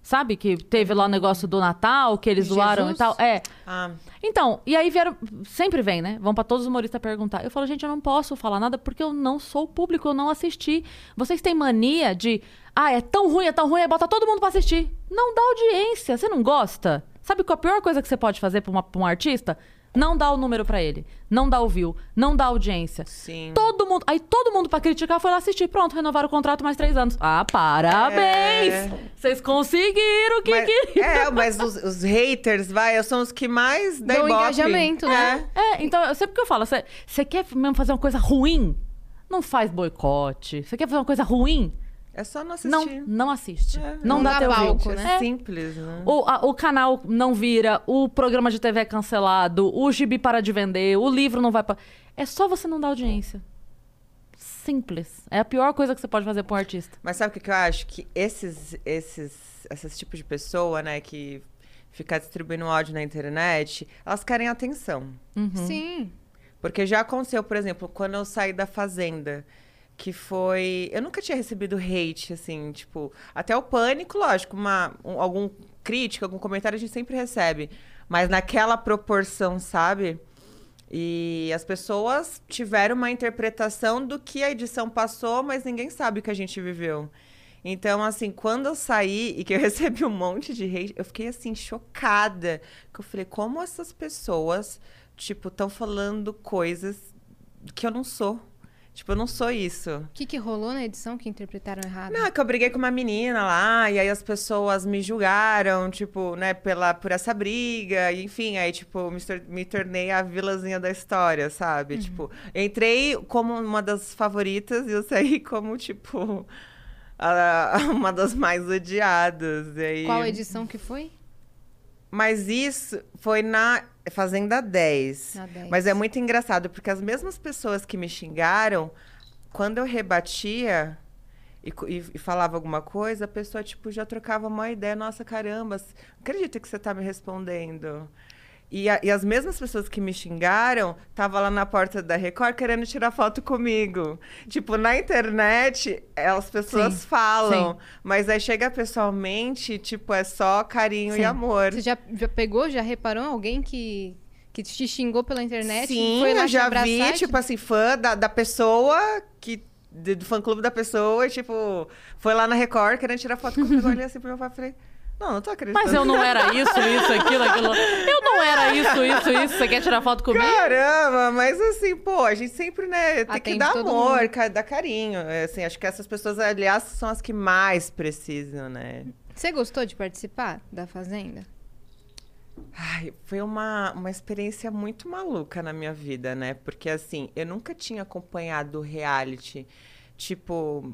Speaker 1: Sabe que teve lá o negócio do Natal, que eles zoaram e
Speaker 2: Jesus?
Speaker 1: tal. É.
Speaker 3: Ah,
Speaker 1: Então, e aí vieram. Sempre vem, né? Vão pra todos os humoristas perguntar. Eu falo, gente, eu não posso falar nada porque eu não sou público, eu não assisti. Vocês têm mania de. Ah, é tão ruim, é tão ruim, aí bota todo mundo pra assistir. Não dá audiência. Você não gosta? Sabe qual a pior coisa que você pode fazer pra, uma- pra um artista? Não dá o número pra ele. Não dá o view. Não dá audiência.
Speaker 3: sim.
Speaker 1: Todo mundo. Aí todo mundo pra criticar foi lá assistir. Pronto, renovaram o contrato mais três anos. Ah, parabéns!
Speaker 3: É.
Speaker 1: Vocês conseguiram o que
Speaker 3: Mas,
Speaker 1: queriam.
Speaker 3: é, mas os, os haters, vai, são os que mais dão ibope.
Speaker 2: engajamento, né?
Speaker 1: É, então, eu sempre que eu falo, você você quer mesmo fazer uma coisa ruim? Não faz boicote. Você quer fazer uma coisa ruim?
Speaker 3: É só não assistir.
Speaker 1: Não, não assiste.
Speaker 3: É,
Speaker 1: não,
Speaker 2: não
Speaker 1: dá
Speaker 2: dá
Speaker 1: teu
Speaker 2: palco, né?
Speaker 1: É.
Speaker 3: Simples, né?
Speaker 1: O, a- o canal não vira, o programa de TV é cancelado, o gibi para de vender, o livro não vai pra... É só você não dar audiência. Simples. É a pior coisa que você pode fazer pra um artista.
Speaker 3: Mas sabe o que, que eu acho? Que esses, esses, esses tipos de pessoa, né, que fica distribuindo áudio na internet, elas querem atenção.
Speaker 1: Uhum.
Speaker 2: Sim.
Speaker 3: Porque já aconteceu, por exemplo, quando eu saí da Fazenda, que foi. Eu nunca tinha recebido hate, assim, tipo. Até o pânico, lógico, uma, um- algum crítico, algum comentário a gente sempre recebe. Mas naquela proporção, sabe? E as pessoas tiveram uma interpretação do que a edição passou, mas ninguém sabe o que a gente viveu. Então, assim, quando eu saí e que eu recebi um monte de hate, eu fiquei, assim, chocada. Que eu falei, como essas pessoas, tipo, estão falando coisas que eu não sou. Tipo, eu não sou isso.
Speaker 2: O que, que rolou na edição que interpretaram errado?
Speaker 3: Não, é que eu briguei com uma menina lá, e aí as pessoas me julgaram, tipo, né, pela, por essa briga, e enfim, aí, tipo, me, me tornei a vilazinha da história, sabe?
Speaker 2: Uhum.
Speaker 3: Tipo, entrei como uma das favoritas e eu saí como, tipo, a- uma das mais odiadas. E aí...
Speaker 2: Qual edição que foi?
Speaker 3: Mas isso foi na Fazenda 10.
Speaker 2: Na 10.
Speaker 3: Mas é muito engraçado, porque as mesmas pessoas que me xingaram, quando eu rebatia e, e- e falava alguma coisa, a pessoa, tipo, já trocava uma ideia. Nossa, caramba, acredito que você tá me respondendo. E, a- e as mesmas pessoas que me xingaram estavam lá na porta da Record querendo tirar foto comigo. Tipo, na internet, as pessoas
Speaker 1: Sim,
Speaker 3: falam,
Speaker 1: sim.
Speaker 3: mas aí chega pessoalmente, tipo, é só carinho
Speaker 1: Sim.
Speaker 3: e amor.
Speaker 2: Você já, já pegou, já reparou alguém que, que te xingou pela internet?
Speaker 3: Sim,
Speaker 2: foi lá
Speaker 3: eu já vi,
Speaker 2: e te-
Speaker 3: tipo assim, fã da, da pessoa, que, do fã-clube da pessoa, e, tipo, foi lá na Record querendo tirar foto comigo. Olhei assim pro meu pai e falei, não, não tô acreditando.
Speaker 1: Mas eu não era isso, isso, aquilo, aquilo. Eu não era isso, isso, isso. Você quer tirar foto comigo?
Speaker 3: Caramba, mas assim, pô, a gente sempre, né, tem que
Speaker 2: Atende
Speaker 3: dar
Speaker 2: todo
Speaker 3: amor,
Speaker 2: mundo.
Speaker 3: dar carinho. É, Assim, acho que essas pessoas, aliás, são as que mais precisam, né?
Speaker 2: Você gostou de participar da Fazenda?
Speaker 3: Ai, foi uma, uma experiência muito maluca na minha vida, né? Porque, assim, eu nunca tinha acompanhado reality. Tipo,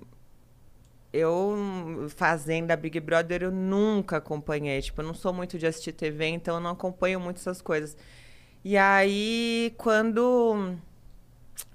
Speaker 3: eu, Fazenda, Big Brother, eu nunca acompanhei. Tipo, eu não sou muito de assistir TV, então eu não acompanho muito essas coisas. E aí, quando.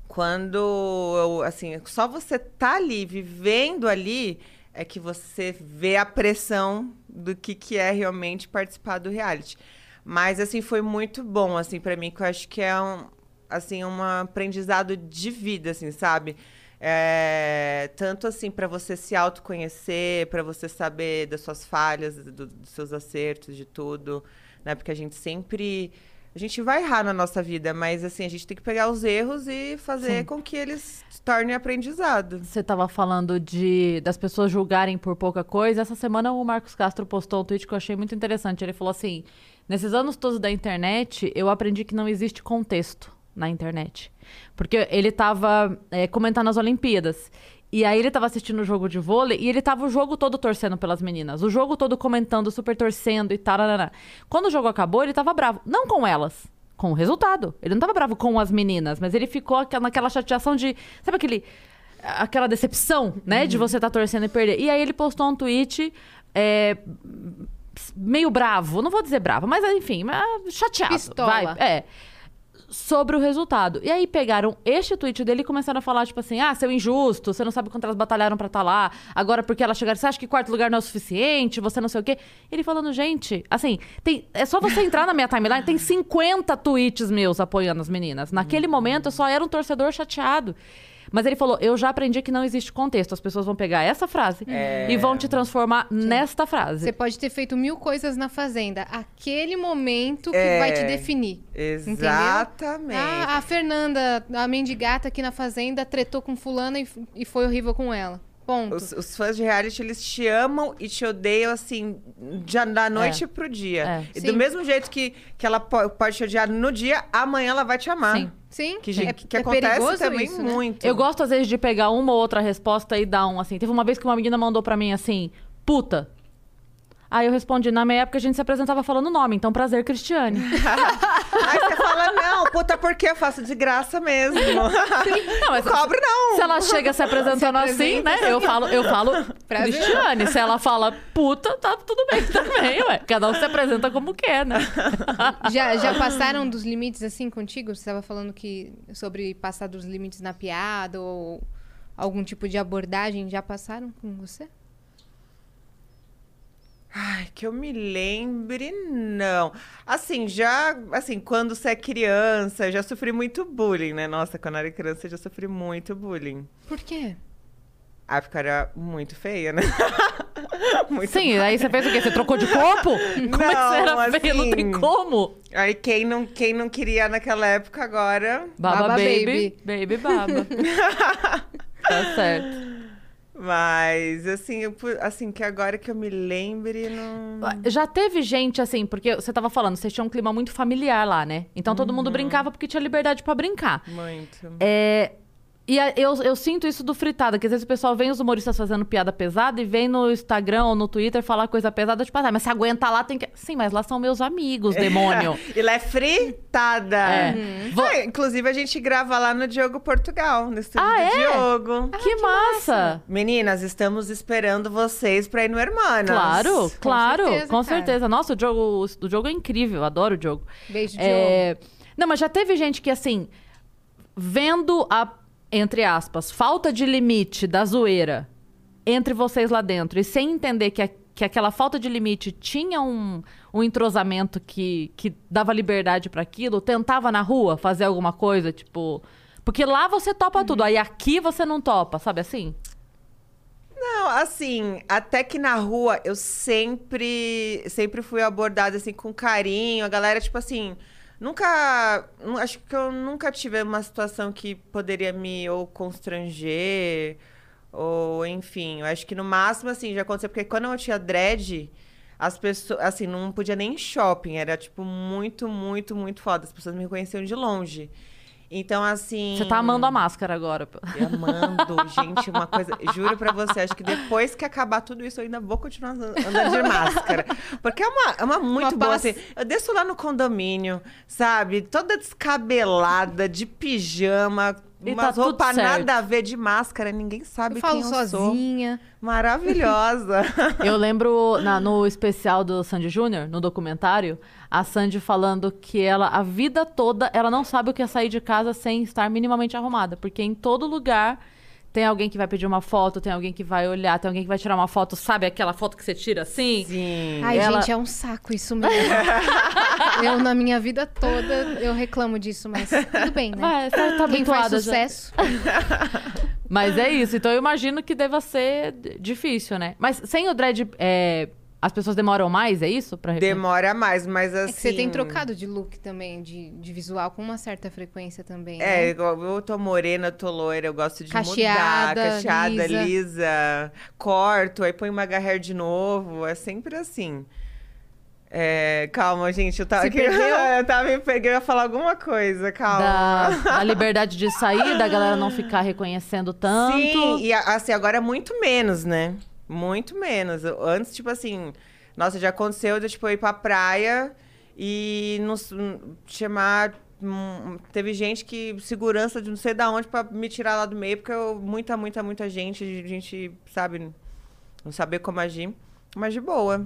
Speaker 3: Quando eu, assim, só você tá ali, vivendo ali, é que você vê a pressão do que, que é realmente participar do reality. Mas, assim, foi muito bom, assim, para mim, que eu acho que é um, assim, um aprendizado de vida, assim, sabe? É, tanto assim para você se autoconhecer, para você saber das suas falhas, do, dos seus acertos, de tudo, né? Porque a gente sempre a gente vai errar na nossa vida, mas assim, a gente tem que pegar os erros e fazer
Speaker 1: Sim.
Speaker 3: com que eles se tornem aprendizado.
Speaker 1: Você estava falando de das pessoas julgarem por pouca coisa. Essa semana o Marcos Castro postou um tweet que eu achei muito interessante. Ele falou assim: nesses anos todos da internet, eu aprendi que não existe contexto na internet. Porque ele estava é, comentando as Olimpíadas. E aí ele tava assistindo o jogo de vôlei e ele tava o jogo todo torcendo pelas meninas. O jogo todo comentando, super torcendo e tal. Quando o jogo acabou, ele tava bravo. Não com elas, com o resultado. Ele não tava bravo com as meninas, mas ele ficou aquela- naquela chateação de. Sabe aquele. Aquela decepção, né? De você estar torcendo e perder. E aí ele postou um tweet. é, meio bravo, não vou dizer bravo, mas enfim, chateado.
Speaker 2: Pistola.
Speaker 1: Vai, é sobre o resultado. E aí pegaram este tweet dele e começaram a falar, tipo assim, ah, seu injusto, você não sabe quanto elas batalharam pra estar lá, agora porque elas chegaram, você acha que quarto lugar não é o suficiente, você não sei o quê. Ele falando, gente, assim, tem, é só você entrar na minha timeline, tem 50 tweets meus apoiando as meninas. Naquele momento eu só era um torcedor chateado. Mas ele falou, eu já aprendi que não existe contexto. As pessoas vão pegar essa frase e vão te transformar nesta frase.
Speaker 2: Você pode ter feito mil coisas na fazenda. Aquele momento que
Speaker 3: É.
Speaker 2: vai te definir.
Speaker 3: Exatamente.
Speaker 2: Ah, a Fernanda, a mendigata aqui na fazenda, tretou com fulana e, e foi horrível com ela. Ponto.
Speaker 3: Os, os fãs de reality, eles te amam e te odeiam, assim, já da noite pro dia.
Speaker 1: É.
Speaker 3: E
Speaker 2: Sim.
Speaker 3: do mesmo jeito que, que ela po- pode te odiar no dia, amanhã ela vai te amar.
Speaker 1: Sim.
Speaker 2: Sim,
Speaker 3: Que,
Speaker 2: é,
Speaker 3: que
Speaker 2: é
Speaker 3: acontece
Speaker 2: perigoso
Speaker 3: também
Speaker 2: isso, né?
Speaker 3: muito.
Speaker 1: Eu gosto, às vezes, de pegar uma ou outra resposta e dar um, assim. Teve uma vez que uma menina mandou pra mim assim, puta. Aí eu respondi, na minha época a gente se apresentava falando nome, então prazer, Cristiane.
Speaker 3: Aí você fala, não, puta, porque eu faço de graça mesmo.
Speaker 1: Não, mas
Speaker 3: Não cobro, não.
Speaker 1: Se ela chega se apresentando assim, né? Eu falo, eu falo
Speaker 2: Prazer.
Speaker 1: Cristiane. Se ela fala puta, tá tudo bem também, ué. Cada um se apresenta como quer, né?
Speaker 2: Já, já passaram dos limites assim contigo? Você estava falando que sobre passar dos limites na piada ou algum tipo de abordagem já passaram com você?
Speaker 3: Ai, que eu me lembre, não. Assim, já, assim, quando você é criança, eu já sofri muito bullying, né? Nossa, quando eu era criança, eu já sofri muito bullying.
Speaker 2: Por quê?
Speaker 3: A época era muito feia, né? muito
Speaker 1: Sim, aí você fez o quê? Você trocou de corpo? Como é que você era
Speaker 3: Não,
Speaker 1: feio? Não tem
Speaker 3: assim,
Speaker 1: como.
Speaker 3: Aí quem não, quem não queria naquela época agora.
Speaker 1: Baba,
Speaker 2: Baba
Speaker 1: baby. Baby baba. tá certo.
Speaker 3: Mas assim, eu assim, que agora que eu me lembre, não.
Speaker 1: Já teve gente, assim, porque você tava falando, vocês tinham um clima muito familiar lá, né? Então todo
Speaker 3: Uhum.
Speaker 1: mundo brincava porque tinha liberdade pra brincar.
Speaker 3: Muito.
Speaker 1: É, e a- eu, eu sinto isso do fritada, que às vezes o pessoal vem os humoristas fazendo piada pesada e vem no Instagram ou no Twitter falar coisa pesada, tipo, ah, mas se aguenta lá, tem que. Sim, mas lá são meus amigos, demônio.
Speaker 3: E lá é fritada.
Speaker 1: É. Vou-
Speaker 3: Ah, inclusive, a gente grava lá no Diogo Portugal, no estúdio
Speaker 1: Ah,
Speaker 3: do
Speaker 1: é?
Speaker 3: Diogo.
Speaker 1: que massa!
Speaker 3: Meninas, estamos esperando vocês pra ir no Hermanas.
Speaker 1: Claro, claro,
Speaker 2: certeza,
Speaker 1: com
Speaker 2: cara.
Speaker 1: certeza. Nossa, o jogo, o jogo é incrível, adoro o jogo.
Speaker 2: Beijo de
Speaker 1: É, Não, mas já teve gente que, assim, vendo a, entre aspas, falta de limite da zoeira entre vocês lá dentro e sem entender que, a- que aquela falta de limite tinha um, um entrosamento que, que dava liberdade pra aquilo, tentava na rua fazer alguma coisa, tipo. Porque lá você topa tudo, aí aqui você não topa, sabe assim?
Speaker 3: Não, assim, até que na rua eu sempre, sempre fui abordada assim com carinho. A galera, tipo assim, nunca. nu- Acho que eu nunca tive uma situação que poderia me ou constranger. Ou, enfim, eu acho que no máximo, assim, já aconteceu, porque quando eu tinha dread, as pessoas, assim, não podia nem shopping, era, tipo, muito, muito, muito foda. As pessoas me reconheciam de longe. Então, assim.
Speaker 1: Você tá amando a máscara agora.
Speaker 3: Eu amando, gente, uma coisa. Juro pra você, acho que depois que acabar tudo isso, eu ainda vou continuar andando de máscara. Porque é uma, é uma muito
Speaker 2: Uma
Speaker 3: boa, assim. Eu desço lá no condomínio, sabe? Toda descabelada, de pijama,
Speaker 1: E
Speaker 3: umas
Speaker 1: tá tudo
Speaker 3: roupas nada a ver de máscara, ninguém sabe
Speaker 2: Eu falo
Speaker 3: quem eu sou.
Speaker 2: sozinha.
Speaker 3: Maravilhosa.
Speaker 1: Eu lembro na- no especial do Sandy Júnior, no documentário, a Sandy falando que ela, a vida toda, ela não sabe o que é sair de casa sem estar minimamente arrumada. Porque em todo lugar tem alguém que vai pedir uma foto, tem alguém que vai olhar, tem alguém que vai tirar uma foto, sabe aquela foto que você tira assim?
Speaker 3: Sim.
Speaker 2: Ai,
Speaker 1: Ela-
Speaker 2: gente, é um saco isso mesmo. eu, na minha vida toda, eu reclamo disso, mas tudo bem, né?
Speaker 1: Vai, tá, tá
Speaker 2: Quem faz
Speaker 1: já.
Speaker 2: sucesso.
Speaker 1: Mas é isso. Então eu imagino que deva ser difícil, né? Mas sem o dread, é, as pessoas demoram mais, é isso? Pra...
Speaker 3: Demora mais, mas assim.
Speaker 2: É que você tem trocado de look também, de, de visual, com uma certa frequência também.
Speaker 3: É,
Speaker 2: né?
Speaker 3: igual eu tô morena, eu tô loira, eu gosto de
Speaker 2: Cacheada,
Speaker 3: mudar, cacheada,
Speaker 2: lisa.
Speaker 3: lisa. corto, aí põe uma hair de novo, é sempre assim. É, calma, gente, eu tava,
Speaker 2: Se perdeu?
Speaker 3: eu tava me peguei, eu ia falar alguma coisa, calma.
Speaker 1: Da, da liberdade de sair, da galera não ficar reconhecendo tanto.
Speaker 3: Sim, e a- assim, agora é muito menos, né? Muito menos. Antes, tipo assim, nossa, já aconteceu de tipo, eu ir pra praia e nos chamar. hum, Teve gente que. Segurança de não sei da onde pra me tirar lá do meio, porque eu, muita, muita, muita gente, gente, sabe, não saber como agir. Mas de boa.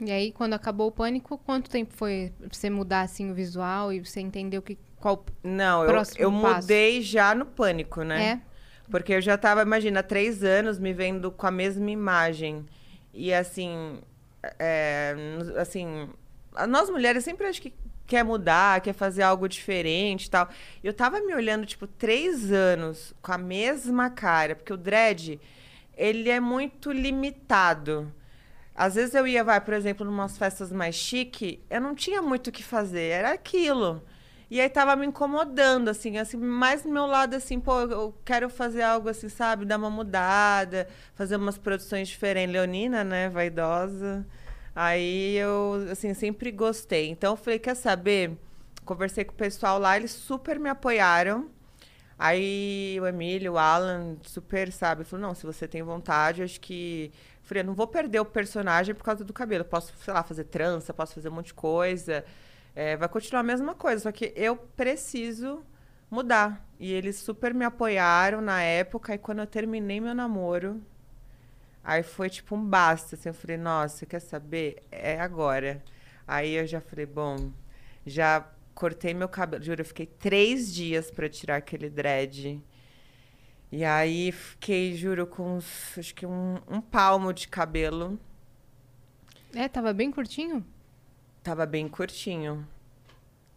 Speaker 2: E aí, quando acabou o pânico, quanto tempo foi pra você mudar assim o visual e você entender o que qual
Speaker 3: Não, eu, eu
Speaker 2: passo.
Speaker 3: mudei já no pânico, né?
Speaker 2: é?
Speaker 3: Porque eu já tava, imagina, três anos me vendo com a mesma imagem. E assim, é, assim, nós mulheres sempre acho que quer mudar, quer fazer algo diferente tal. Eu tava me olhando, tipo, três anos com a mesma cara, porque o dread, ele é muito limitado. Às vezes eu ia, vai, por exemplo, numas festas mais chique, eu não tinha muito o que fazer, era aquilo. E aí tava me incomodando, assim, assim, mais do meu lado, assim, pô, eu quero fazer algo assim, sabe, dar uma mudada, fazer umas produções diferentes. Leonina, né, vaidosa. Aí eu, assim, sempre gostei. Então eu falei, quer saber? Conversei com o pessoal lá, eles super me apoiaram. Aí o Emílio, o Alan, super, sabe, falou, não, se você tem vontade, acho que... Falei, eu não vou perder o personagem por causa do cabelo. Eu posso, sei lá, fazer trança, posso fazer um monte de coisa. É, vai continuar a mesma coisa, só que eu preciso mudar. E eles super me apoiaram na época, e quando eu terminei meu namoro, aí foi tipo um basta, assim, eu falei, nossa, quer saber? É agora. Aí eu já falei, bom, já cortei meu cabelo, juro, eu fiquei três dias pra tirar aquele dread. E aí fiquei, juro, com uns, acho que um, um palmo de cabelo.
Speaker 2: É, tava bem curtinho?
Speaker 3: Tava bem curtinho.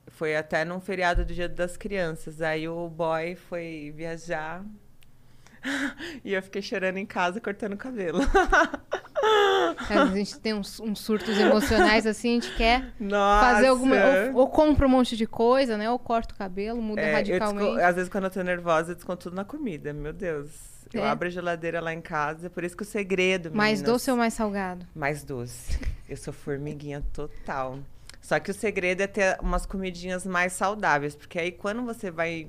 Speaker 3: Foi até num feriado do Dia das Crianças. Aí o boy foi viajar. e eu fiquei chorando em casa, cortando o cabelo.
Speaker 2: A gente tem uns, uns surtos emocionais assim, a gente quer
Speaker 3: Nossa!
Speaker 2: fazer alguma. Ou, ou compra um monte de coisa, né? Ou corta o cabelo, muda
Speaker 3: É,
Speaker 2: radicalmente.
Speaker 3: desco- Às vezes, quando eu tô nervosa, eu desconto tudo na comida. Meu Deus. Eu
Speaker 2: É.
Speaker 3: abro a geladeira lá em casa. Por isso que o segredo,
Speaker 2: Mais
Speaker 3: meninas-
Speaker 2: doce ou mais salgado?
Speaker 3: Mais doce. Eu sou formiguinha total. Só que o segredo é ter umas comidinhas mais saudáveis. Porque aí, quando você vai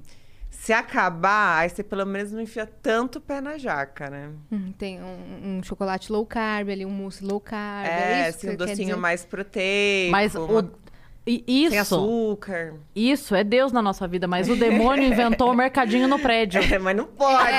Speaker 3: se acabar, aí você pelo menos não enfia tanto o pé na jaca, né?
Speaker 2: Hum, tem um, um chocolate low carb ali, um mousse low carb.
Speaker 3: É,
Speaker 2: É, isso
Speaker 3: assim,
Speaker 2: que
Speaker 3: um docinho mais proteico.
Speaker 1: Mas
Speaker 3: uma-
Speaker 1: o. e
Speaker 3: Sem
Speaker 1: Isso,
Speaker 3: açúcar.
Speaker 1: isso é Deus na nossa vida, mas o demônio inventou o mercadinho no prédio.
Speaker 3: É, mas não pode.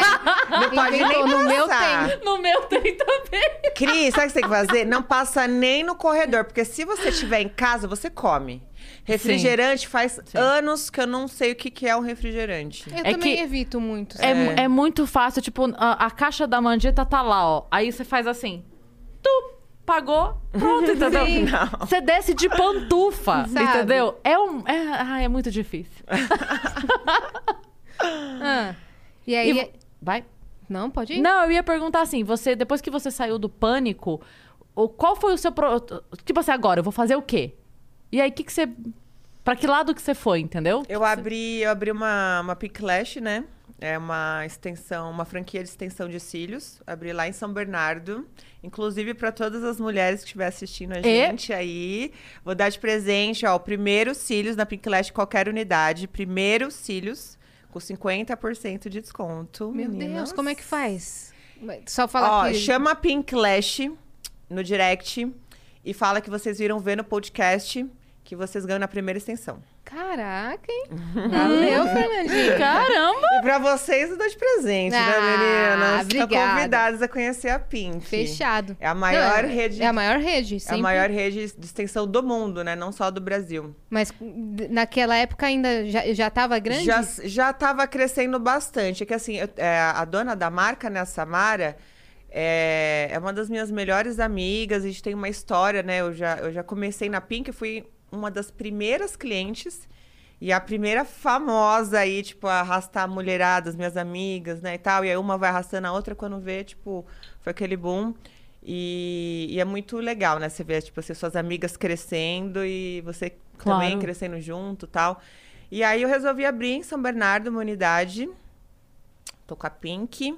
Speaker 3: Não pode nem
Speaker 2: no meu
Speaker 3: passar.
Speaker 1: No meu tem também.
Speaker 3: Cris, sabe o que você tem que fazer? Não passa nem no corredor, porque se você estiver em casa, você come. Refrigerante faz anos que eu não sei o que, que é um refrigerante.
Speaker 2: Eu
Speaker 1: É
Speaker 2: também
Speaker 1: que-
Speaker 2: evito muito.
Speaker 1: É,
Speaker 2: sabe?
Speaker 1: mu- é muito fácil, tipo, a, a caixa da mandita tá lá, ó. Aí você faz assim. Tu pagou, pronto, entendeu?
Speaker 2: Sim.
Speaker 1: Você desce de pantufa,
Speaker 2: Sabe?
Speaker 1: entendeu? É um. É, ah, é muito difícil.
Speaker 2: Ah, E aí.
Speaker 1: E vo- Vai.
Speaker 2: Não, pode ir?
Speaker 1: Não, eu ia perguntar assim, você, depois que você saiu do pânico, qual foi o seu. Pro... Tipo assim, agora, eu vou fazer o quê? E aí, o que, que você. Pra que lado que você foi, entendeu?
Speaker 3: Eu abri, eu abri uma, uma Pink Lash, né? É uma extensão, uma franquia de extensão de cílios. Abri lá em São Bernardo. Inclusive, para todas as mulheres que estiver assistindo a gente aí, vou dar de presente, ó, o primeiro cílios na Pink Lash, qualquer unidade. Primeiro cílios, com 50% de desconto.
Speaker 2: Meu
Speaker 3: meninas.
Speaker 2: Deus, como é que faz? Só falar
Speaker 3: Ó,
Speaker 2: que.
Speaker 3: chama a Pink Lash no direct e fala que vocês viram ver no podcast que vocês ganham na primeira extensão.
Speaker 2: Caraca, hein? Valeu, Fernandinho.
Speaker 1: Caramba!
Speaker 3: pra vocês eu dou de presente, né,
Speaker 2: Ah,
Speaker 3: meninas? Estão
Speaker 2: obrigada.
Speaker 3: convidadas a conhecer a Pink.
Speaker 2: Fechado.
Speaker 3: É a maior
Speaker 2: Não, é-
Speaker 3: rede.
Speaker 2: É a maior rede,
Speaker 3: é a maior rede de extensão do mundo, né? Não só do Brasil.
Speaker 2: Mas naquela época ainda já, já tava grande?
Speaker 3: Já, já tava crescendo bastante. É que assim, eu- é, a dona da marca, né, a Samara, é, é uma das minhas melhores amigas. A gente tem uma história, né? Eu já, eu já comecei na Pink, fui uma das primeiras clientes. E a primeira famosa aí, tipo, a arrastar a mulherada, as minhas amigas, né, e tal. E aí uma vai arrastando a outra, quando vê, tipo, foi aquele boom. E, e é muito legal, né? Você vê, tipo, assim, suas amigas crescendo e você também
Speaker 1: Claro.
Speaker 3: crescendo junto tal. E aí eu resolvi abrir em São Bernardo uma unidade. Tô com a Pink.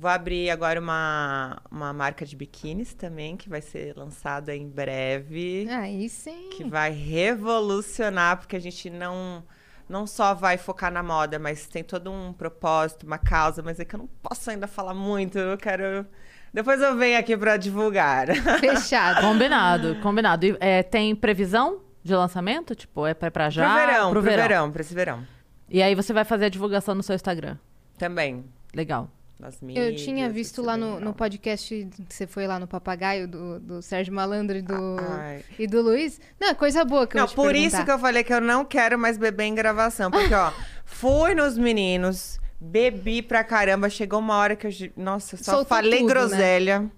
Speaker 3: Vou abrir agora uma, uma marca de biquínis também, que vai ser lançada em breve.
Speaker 2: Aí sim.
Speaker 3: Que vai revolucionar, porque a gente não, não só vai focar na moda, mas tem todo um propósito, uma causa, mas é que eu não posso ainda falar muito, eu quero... Depois eu venho aqui pra divulgar.
Speaker 2: Fechado.
Speaker 1: Combinado, combinado. E, é, tem previsão de lançamento? Tipo, é pra, pra já?
Speaker 3: pro verão,
Speaker 1: Pro
Speaker 3: pro verão, pra esse verão.
Speaker 1: E aí você vai fazer a divulgação no seu Instagram.
Speaker 3: Também.
Speaker 1: Legal.
Speaker 3: Nas
Speaker 2: Eu
Speaker 3: mídias,
Speaker 2: tinha
Speaker 3: vai
Speaker 2: visto lá no, no podcast que você foi lá no Papagaio do, do Sérgio Malandro e do,
Speaker 3: Ai.
Speaker 2: e do Luiz. Não, é coisa boa que eu
Speaker 3: Não,
Speaker 2: vou te
Speaker 3: por isso
Speaker 2: perguntar.
Speaker 3: que eu falei que eu não quero mais beber em gravação. Porque, ó, fui nos meninos, bebi pra caramba. Chegou uma hora que eu. Nossa, eu só
Speaker 2: Soltou
Speaker 3: falei
Speaker 2: tudo, né?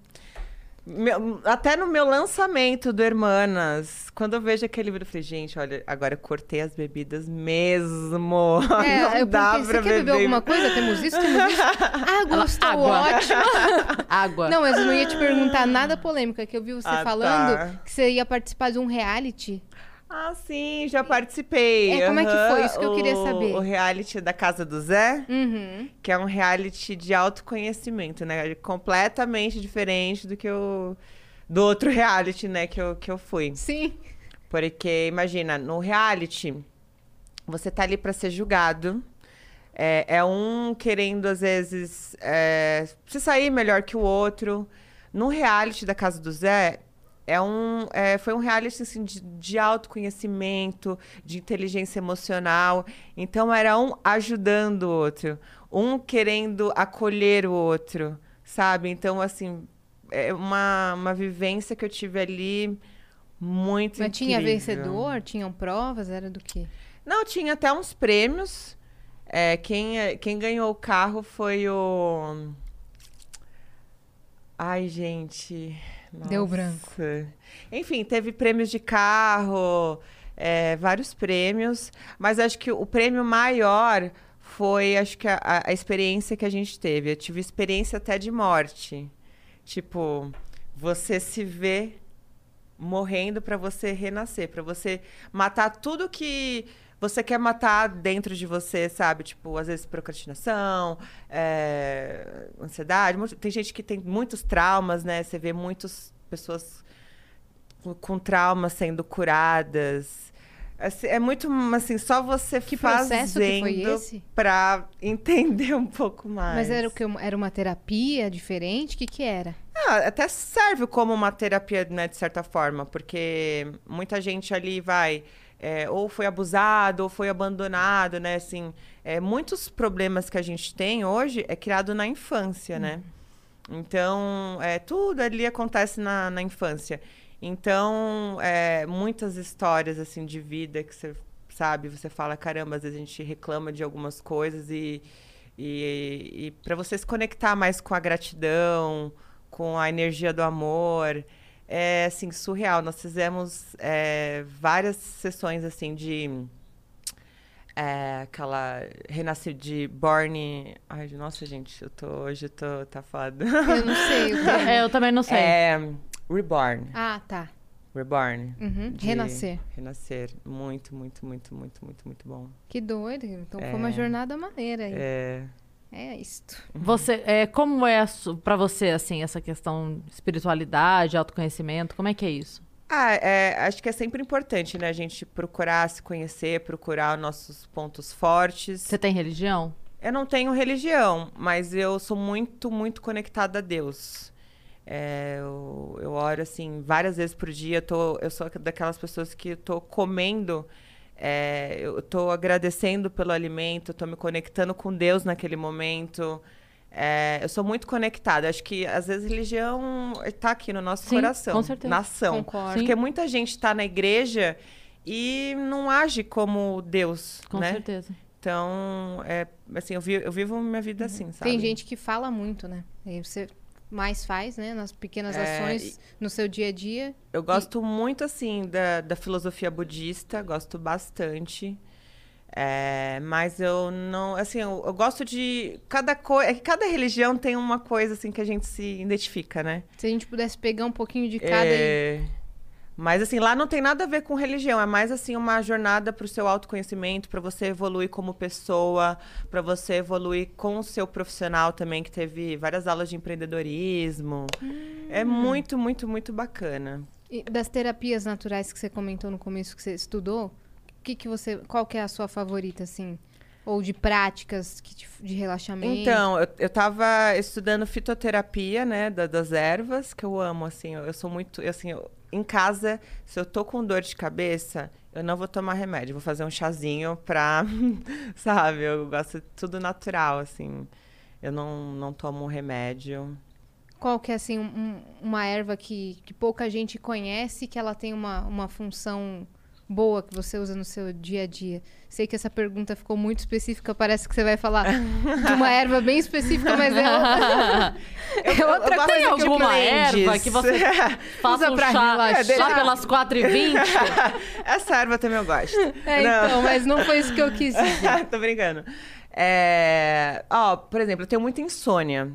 Speaker 3: Meu- até no meu lançamento do Hermanas, quando eu vejo aquele vídeo, eu falei, gente, olha, agora eu cortei as bebidas mesmo. não
Speaker 2: É, eu
Speaker 3: dá
Speaker 2: perguntei,
Speaker 3: pra
Speaker 2: você quer beber alguma coisa? Temos isso, temos isso. Água, estou
Speaker 1: água.
Speaker 2: ótima.
Speaker 1: Água.
Speaker 2: Não, mas eu não ia te perguntar nada polêmico, é que eu vi você
Speaker 3: Ah,
Speaker 2: falando
Speaker 3: tá.
Speaker 2: que você ia participar de um reality.
Speaker 3: Ah, sim, já participei.
Speaker 2: É, como é que foi? Isso que eu queria saber.
Speaker 3: O reality da Casa do Zé.
Speaker 2: Uhum.
Speaker 3: que é um reality de autoconhecimento, né? Completamente diferente do que o do outro reality, né, que eu, que eu fui.
Speaker 2: Sim.
Speaker 3: Porque imagina, no reality você tá ali pra ser julgado. É, é um querendo às vezes é, se sair melhor que o outro. No reality da Casa do Zé é um, é, foi um reality assim, de, de autoconhecimento, de inteligência emocional. Então era um ajudando o outro, um querendo acolher o outro, sabe? Então assim é uma, uma vivência que eu tive ali muito
Speaker 2: Mas tinha
Speaker 3: incrível.
Speaker 2: vencedor? Tinham provas? Era do quê?
Speaker 3: Não, tinha até uns prêmios. É, quem, quem ganhou o carro foi o. Ai, gente.
Speaker 2: Deu
Speaker 3: nossa.
Speaker 2: branco.
Speaker 3: Enfim, teve prêmios de carro, é, vários prêmios. Mas acho que o prêmio maior foi, acho que a, a experiência que a gente teve. Eu tive experiência até de morte. Tipo, você se vê morrendo para você renascer, para você matar tudo que você quer matar dentro de você, sabe? Tipo, às vezes procrastinação, é, ansiedade. Tem gente que tem muitos traumas, né? Você vê muitas pessoas com, traumas sendo curadas. Assim, é muito, assim, só você
Speaker 2: Que
Speaker 3: fazendo pra entender um pouco mais.
Speaker 2: Mas era o que? Era uma terapia diferente? O que que era?
Speaker 3: Ah, até serve como uma terapia, né, de certa forma, porque muita gente ali vai. É, ou foi abusado, ou foi abandonado, né? Assim, é, muitos problemas que a gente tem hoje é criado na infância, né? Então, é, tudo ali acontece na, na infância. Então, é, muitas histórias, assim, de vida que você sabe, você fala, caramba, às vezes a gente reclama de algumas coisas e, e, e para você se conectar mais com a gratidão, com a energia do amor, é, assim, surreal. Nós fizemos é, várias sessões, assim, de... é, aquela renascer de Born. Ai, nossa, gente, eu tô hoje eu tô tá foda.
Speaker 2: Eu não sei. o termo.
Speaker 1: É, eu também não sei.
Speaker 3: É, Reborn.
Speaker 2: Ah, tá.
Speaker 3: Reborn.
Speaker 2: Uhum.
Speaker 3: de
Speaker 2: Renascer.
Speaker 3: Renascer. Muito, muito, muito, muito, muito, muito bom.
Speaker 2: Que doido. Então foi uma jornada maneira aí. É,
Speaker 3: É,
Speaker 2: isto.
Speaker 1: Você, é, como é a su- pra você, assim, essa questão de espiritualidade, autoconhecimento? Como é que é isso?
Speaker 3: Ah, é, acho que é sempre importante, né? A gente procurar se conhecer, procurar os nossos pontos fortes.
Speaker 1: Você tem religião?
Speaker 3: Eu não tenho religião, mas eu sou muito, muito conectada a Deus. É, eu, eu oro, assim, várias vezes por dia. Eu, tô, eu sou daquelas pessoas que eu tô comendo é, eu tô agradecendo pelo alimento, tô me conectando com Deus naquele momento. É, eu sou muito conectada. Acho que às vezes religião está aqui no nosso
Speaker 1: Sim,
Speaker 3: coração,
Speaker 1: com certeza.
Speaker 3: nação.
Speaker 2: Concordo.
Speaker 3: Porque muita gente está na igreja e não age como Deus,
Speaker 1: Com
Speaker 3: né?
Speaker 1: certeza.
Speaker 3: Então, é, assim, eu, vi- eu vivo minha vida assim, sabe?
Speaker 2: Tem gente que fala muito, né? Aí você mais faz, né? Nas pequenas
Speaker 3: É,
Speaker 2: ações no seu dia a dia.
Speaker 3: Eu gosto muito, assim, da, da filosofia budista, gosto bastante. É, mas eu não, assim, eu, eu gosto de cada coisa, é que cada religião tem uma coisa, assim, que a gente se identifica, né?
Speaker 2: Se a gente pudesse pegar um pouquinho de cada e
Speaker 3: É, Mas assim, lá não tem nada a ver com religião, é mais assim uma jornada para o seu autoconhecimento, para você evoluir como pessoa, para você evoluir com o seu profissional também, que teve várias aulas de empreendedorismo. É muito, muito, muito bacana.
Speaker 2: E das terapias naturais que você comentou no começo que você estudou, o que que você, qual que é a sua favorita assim? Ou de práticas que te- de relaxamento?
Speaker 3: Então, eu, eu tava estudando fitoterapia, né, da- das ervas, que eu amo, assim, eu, eu sou muito, eu, assim, eu- em casa, se eu tô com dor de cabeça, eu não vou tomar remédio, vou fazer um chazinho pra, sabe, eu gosto de tudo natural, assim, eu não, não tomo remédio.
Speaker 2: Qual que é assim um- um- uma erva que, que pouca gente conhece que ela tem uma, uma função boa que você usa no seu dia a dia? Sei que essa pergunta ficou muito específica, parece que você vai falar de uma erva bem específica, mas é outra, é outra
Speaker 3: gosto
Speaker 2: coisa eu
Speaker 1: alguma erva que você faça um
Speaker 2: pra
Speaker 1: chá
Speaker 2: relaxar.
Speaker 1: lá pelas 4h20?
Speaker 3: Essa erva também eu gosto.
Speaker 2: É,
Speaker 3: Não.
Speaker 2: então, mas não foi isso que eu quis dizer.
Speaker 3: Tô brincando. É, Ó, por exemplo, eu tenho muita insônia.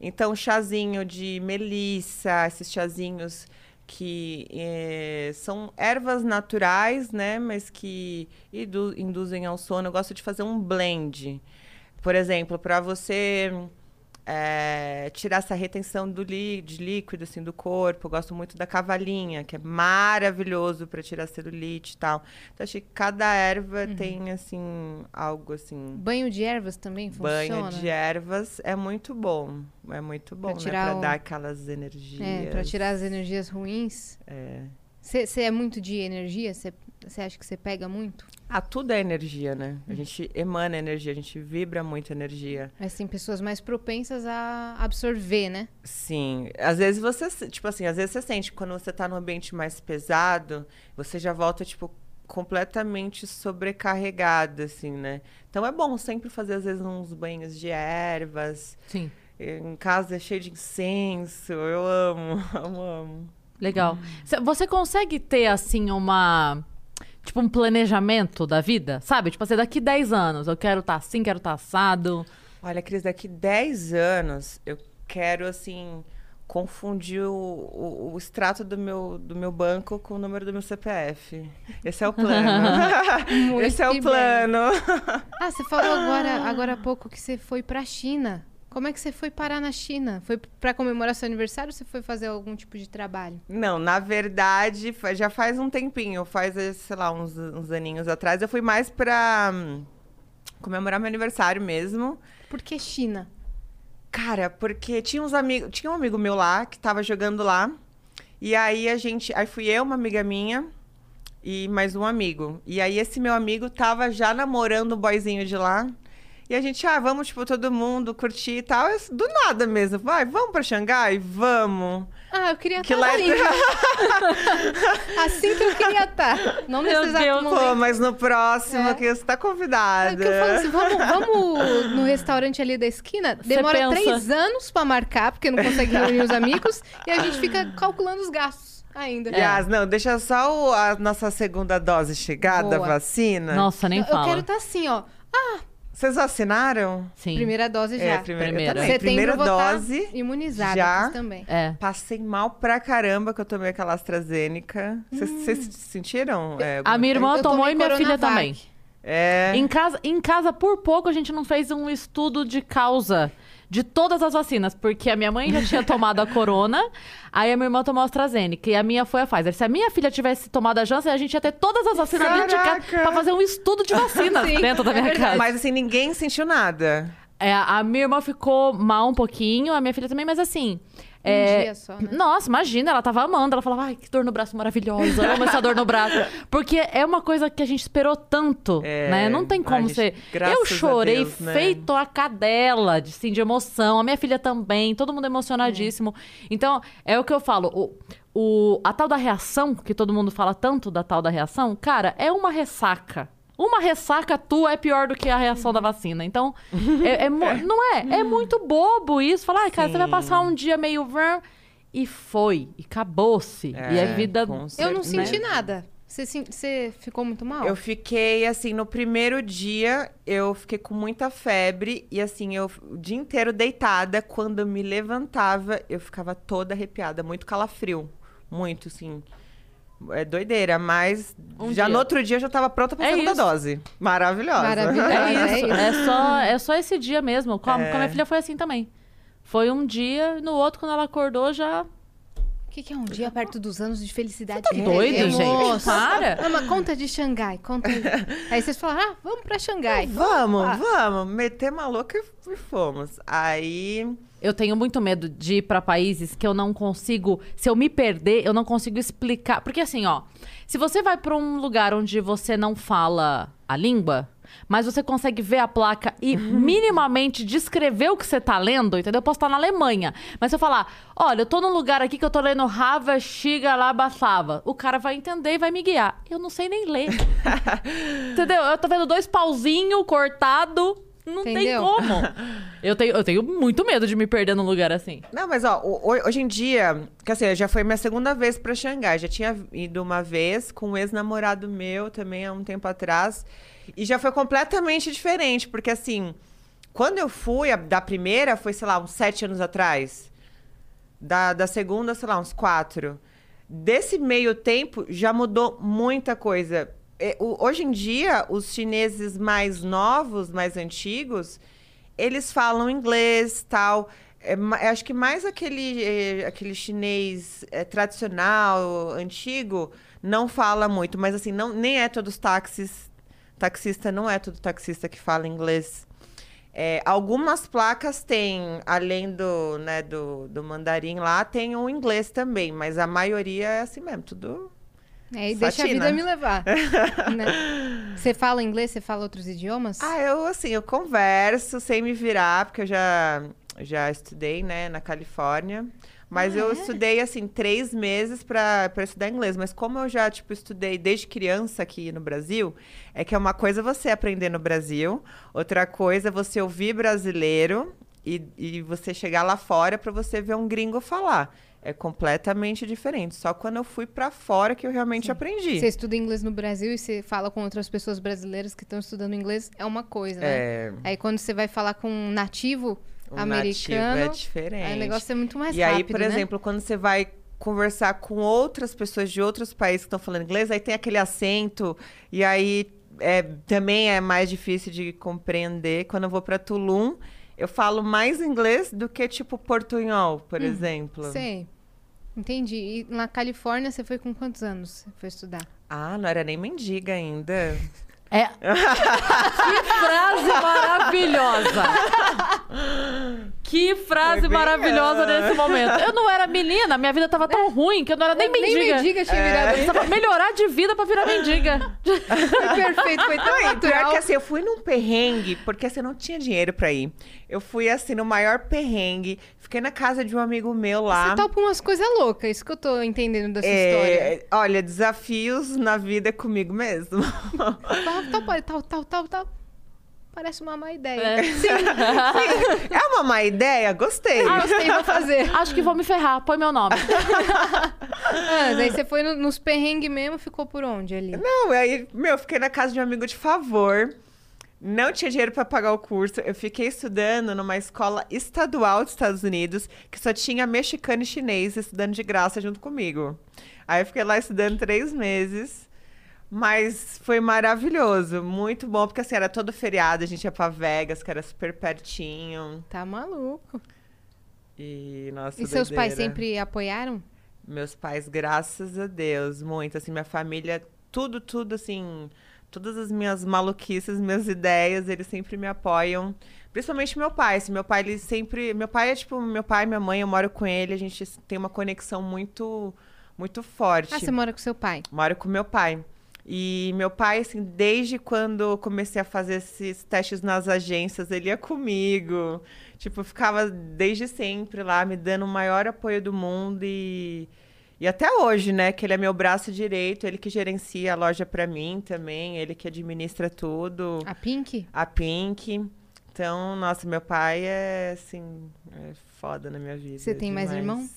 Speaker 3: Então, chazinho de melissa, esses chazinhos que eh, são ervas naturais, né? Mas que induzem ao sono. Eu gosto de fazer um blend. Por exemplo, para você eh, tirar essa retenção do lí- de líquido assim, do corpo. Eu gosto muito da cavalinha, que é maravilhoso para tirar celulite e tal. Então, acho que cada erva
Speaker 2: Uhum.
Speaker 3: tem, assim, algo assim.
Speaker 2: Banho de ervas também funciona?
Speaker 3: Banho de ervas é muito bom. É muito bom, né?
Speaker 2: tirar
Speaker 3: Pra
Speaker 2: o-
Speaker 3: dar aquelas energias.
Speaker 2: É, pra tirar as energias ruins.
Speaker 3: É.
Speaker 2: Você é muito de energia? Você acha que você pega muito?
Speaker 3: Ah, tudo é energia, né? A gente emana energia, a gente vibra muito energia.
Speaker 2: Mas tem pessoas mais propensas a absorver, né?
Speaker 3: Sim. Às vezes você, se- tipo assim, às vezes você sente que quando você tá num ambiente mais pesado, você já volta, tipo, completamente sobrecarregada, assim, né? Então é bom sempre fazer, às vezes, uns banhos de ervas.
Speaker 1: Sim.
Speaker 3: Em casa é cheio de incenso. Eu amo, amo, amo.
Speaker 1: Legal. Cê- Você consegue ter, assim, uma. Tipo, um planejamento da vida? Sabe? Tipo assim, daqui 10 anos eu quero estar assim, quero estar assado.
Speaker 3: Olha, Cris, daqui 10 anos eu quero, assim, confundir o, o, o extrato do meu, do meu banco com o número do meu CPF. Esse é o plano. Esse é o plano.
Speaker 2: Ah, você falou agora, agora há pouco que você foi pra China. Como é que você foi parar na China? Foi pra comemorar seu aniversário ou você foi fazer algum tipo de trabalho?
Speaker 3: Não, na verdade, já faz um tempinho, faz, eh, sei lá, uns, uns aninhos atrás. Eu fui mais pra hum, comemorar meu aniversário mesmo.
Speaker 2: Por que China?
Speaker 3: Cara, porque tinha uns amigos, tinha um amigo meu lá que tava jogando lá. E aí a gente, aí fui eu, uma amiga minha e mais um amigo. E aí esse meu amigo tava já namorando o boyzinho de lá. E a gente, ah, vamos, tipo, todo mundo curtir e tal. Eu, do nada mesmo. Vai, vamos pra Xangai? Vamos.
Speaker 2: Ah, eu queria
Speaker 3: Que
Speaker 2: estar
Speaker 3: lá
Speaker 2: ali. assim que eu queria estar. Não nesse
Speaker 1: Meu
Speaker 2: exato
Speaker 1: Deus,
Speaker 2: momento.
Speaker 3: Pô, mas no próximo
Speaker 2: É.
Speaker 3: que você tá
Speaker 2: É
Speaker 3: convidada.
Speaker 2: que eu falo assim, vamos, vamos no restaurante ali da esquina. Demora três anos pra marcar, porque não consegue reunir os amigos. E a gente fica calculando os gastos ainda.
Speaker 3: Yas, não, deixa só o- a nossa segunda dose chegar da
Speaker 2: Boa.
Speaker 3: vacina.
Speaker 1: Nossa, nem
Speaker 2: eu, eu
Speaker 1: fala.
Speaker 2: quero estar assim, ó.
Speaker 3: Vocês vacinaram?
Speaker 1: Sim.
Speaker 2: Primeira dose já.
Speaker 3: É, primeira,
Speaker 1: Primeira.
Speaker 2: Setembro
Speaker 3: primeira
Speaker 2: tá
Speaker 3: dose.
Speaker 2: imunizada
Speaker 3: já.
Speaker 2: Também.
Speaker 1: É.
Speaker 3: Passei mal pra caramba que eu tomei aquela AstraZeneca. Vocês vocês sentiram? é,
Speaker 1: A minha irmã
Speaker 2: Eu
Speaker 1: tomou e minha filha também.
Speaker 3: É.
Speaker 1: Em casa, em casa, por pouco, a gente não fez um estudo de causa de todas as vacinas, porque a minha mãe já tinha tomado a Corona, aí a minha irmã tomou a AstraZeneca e a minha foi a Pfizer. Se a minha filha tivesse tomado a Janssen, a gente ia ter todas as vacinas dentro de casa
Speaker 3: Caraca!
Speaker 1: pra fazer um estudo de vacinas
Speaker 2: Sim,
Speaker 1: dentro da
Speaker 2: é
Speaker 1: minha
Speaker 2: verdade.
Speaker 1: casa.
Speaker 3: Mas assim, ninguém sentiu nada.
Speaker 1: É, a minha irmã ficou mal um pouquinho, a minha filha também, mas assim, É,
Speaker 2: dia só, né?
Speaker 1: Nossa, imagina, ela tava amando. Ela falava, ai, que dor no braço maravilhosa. Eu amo essa dor no braço. Porque é uma coisa que a gente esperou tanto,
Speaker 3: É,
Speaker 1: né? Não tem como
Speaker 3: gente-
Speaker 1: ser.
Speaker 3: graças
Speaker 1: Eu
Speaker 3: a
Speaker 1: chorei
Speaker 3: Deus, né?
Speaker 1: feito a cadela, de, assim, de emoção. A minha filha também, todo mundo emocionadíssimo. Então, é o que eu falo. O, o- a tal da reação, que todo mundo fala tanto da tal da reação, cara, é uma ressaca. Uma ressaca tua é pior do que a reação da vacina. Então, é, é não é? É muito bobo isso. Falar, ai, cara, você vai
Speaker 3: Sim.
Speaker 1: passar um dia meio... vrr", E foi. E acabou-se. e
Speaker 3: É,
Speaker 1: a vida...
Speaker 3: com
Speaker 2: Eu não senti nada. Você, você ficou muito mal?
Speaker 3: Eu fiquei, assim, no primeiro dia, eu fiquei com muita febre. E, assim, eu o dia inteiro deitada. Quando eu me levantava, eu ficava toda arrepiada. Muito calafrio. Muito, assim. É doideira, mas
Speaker 1: Um
Speaker 3: já
Speaker 1: dia.
Speaker 3: no outro dia eu já tava pronta pra
Speaker 1: É
Speaker 3: segunda
Speaker 1: isso.
Speaker 3: dose. Maravilhosa.
Speaker 2: Maravilhosa.
Speaker 1: É
Speaker 2: É
Speaker 1: isso. É só, é só esse dia mesmo. Com a,
Speaker 3: É.
Speaker 1: com a minha filha foi assim também. Foi um dia, no outro, quando ela acordou, já...
Speaker 2: O que, que é um dia perto dos anos de felicidade?
Speaker 1: Tá
Speaker 2: que
Speaker 1: doido,
Speaker 2: tem?
Speaker 1: gente?
Speaker 2: Moça.
Speaker 1: Para.
Speaker 2: Não, mas conta de Xangai, conta aí. aí vocês falaram, ah, vamos pra Xangai.
Speaker 3: Vamos,
Speaker 2: Ah.
Speaker 3: vamos. Meter maluca e fomos. Aí.
Speaker 1: Eu tenho muito medo de ir pra países que eu não consigo. Se eu me perder, eu não consigo explicar. Porque assim, ó. Se você vai pra um lugar onde você não fala a língua, mas você consegue ver a placa e minimamente descrever o que você tá lendo, entendeu? Eu posso estar na Alemanha. Mas se eu falar, olha, eu tô num lugar aqui que eu tô lendo Rava, Shiga, Labasava, o cara vai entender e vai me guiar. Eu não sei nem ler. entendeu? Eu tô vendo dois pauzinhos cortado. Não tem
Speaker 2: Entendeu?
Speaker 1: como. Eu tenho, eu tenho muito medo de me perder num lugar assim.
Speaker 3: Não, mas ó, hoje em dia, que assim, já foi minha segunda vez pra Xangai. Já tinha ido uma vez com um ex-namorado meu também há um tempo atrás. E já foi completamente diferente, porque assim, quando eu fui, a- da primeira foi, sei lá, uns sete anos atrás. Da, da segunda, sei lá, uns quatro. Desse meio tempo, já mudou muita coisa. É, hoje em dia, os chineses mais novos, mais antigos, eles falam inglês, tal. É, acho que mais aquele, eh, aquele chinês eh, tradicional, antigo, não fala muito. Mas assim, não, nem é todos os táxis. Taxista não é todo taxista que fala inglês. É, algumas placas têm, além do, né, do, do mandarim lá, tem o inglês também, mas a maioria é assim mesmo, tudo.
Speaker 2: É, e deixa a vida me levar. né? Você fala inglês, você fala outros idiomas?
Speaker 3: Ah, eu assim, eu converso sem me virar, porque eu já, já estudei, né, na Califórnia. Mas
Speaker 2: Ah,
Speaker 3: eu
Speaker 2: é?
Speaker 3: estudei, assim, três meses pra estudar inglês. Mas como eu já, tipo, estudei desde criança aqui no Brasil, é que é uma coisa você aprender no Brasil, outra coisa é você ouvir brasileiro e, e você chegar lá fora pra você ver um gringo falar. É completamente diferente. Só quando eu fui pra fora que eu realmente aprendi.
Speaker 2: Você estuda inglês no Brasil e você fala com outras pessoas brasileiras que estão estudando inglês, é uma coisa, né?
Speaker 3: É,
Speaker 2: Aí quando você vai falar com um nativo
Speaker 3: o
Speaker 2: americano,
Speaker 3: nativo é diferente.
Speaker 2: aí o negócio é muito mais
Speaker 3: E aí,
Speaker 2: rápido,
Speaker 3: por
Speaker 2: né?
Speaker 3: exemplo, quando você vai conversar com outras pessoas de outros países que estão falando inglês, aí tem aquele acento, e aí é, também é mais difícil de compreender. Quando eu vou para Tulum, eu falo mais inglês do que, tipo, portunhol, por exemplo.
Speaker 2: Hum, Sei. Entendi. E na Califórnia você foi com quantos anos? Você foi estudar?
Speaker 3: Ah, não era nem mendiga ainda.
Speaker 1: É. que frase maravilhosa! Que frase
Speaker 3: bem,
Speaker 1: maravilhosa
Speaker 3: ah.
Speaker 1: nesse momento. Eu não era menina, minha vida tava tão ruim que eu não era nem mendiga.
Speaker 2: Nem mendiga tinha virado.
Speaker 1: Eu precisava melhorar de vida pra virar mendiga.
Speaker 2: Foi perfeito, foi tão
Speaker 3: Não, pior que assim, eu fui num perrengue, porque assim, eu não tinha dinheiro pra ir. Eu fui assim, no maior perrengue, fiquei na casa de um amigo meu lá.
Speaker 2: Você topa umas coisas loucas, isso que eu tô entendendo da sua história.
Speaker 3: É, olha, desafios na vida comigo mesmo.
Speaker 2: Tal, tal, tal, tal, tal. Parece uma má ideia.
Speaker 1: É.
Speaker 3: é uma má ideia? Gostei.
Speaker 2: Ah, gostei, vou fazer.
Speaker 1: Acho que vou me ferrar, põe meu nome.
Speaker 2: Ah, daí você foi no- nos perrengues mesmo, ficou por onde ali?
Speaker 3: Não, aí, meu, eu fiquei na casa de um amigo de favor. Não tinha dinheiro pra pagar o curso. Eu fiquei estudando numa escola estadual dos Estados Unidos, que só tinha mexicano e chinês estudando de graça junto comigo. Aí eu fiquei lá estudando três meses. Mas foi maravilhoso, muito bom, porque assim, era todo feriado, a gente ia pra Vegas, que era super pertinho.
Speaker 2: Tá maluco.
Speaker 3: E, nossa,
Speaker 2: E seus pais
Speaker 3: doideira.
Speaker 2: sempre apoiaram?
Speaker 3: Meus pais, graças a Deus, muito. Assim, minha família, tudo, tudo, assim, todas as minhas maluquices, minhas ideias, eles sempre me apoiam. Principalmente meu pai. Assim, meu pai, ele sempre. Meu pai é tipo, meu pai, minha mãe, eu moro com ele, a gente tem uma conexão muito, muito forte.
Speaker 2: Ah, você mora com seu pai.
Speaker 3: Moro com meu pai. E meu pai, assim, desde quando comecei a fazer esses testes nas agências, ele ia comigo. Tipo, ficava desde sempre lá, me dando o maior apoio do mundo e. E até hoje, né? Que ele é meu braço direito, ele que gerencia a loja pra mim também, ele que administra tudo.
Speaker 2: A Pink?
Speaker 3: A Pink. Então, nossa, meu pai é, assim, é foda na minha vida.
Speaker 2: Você tem mais
Speaker 3: demais.
Speaker 2: irmão?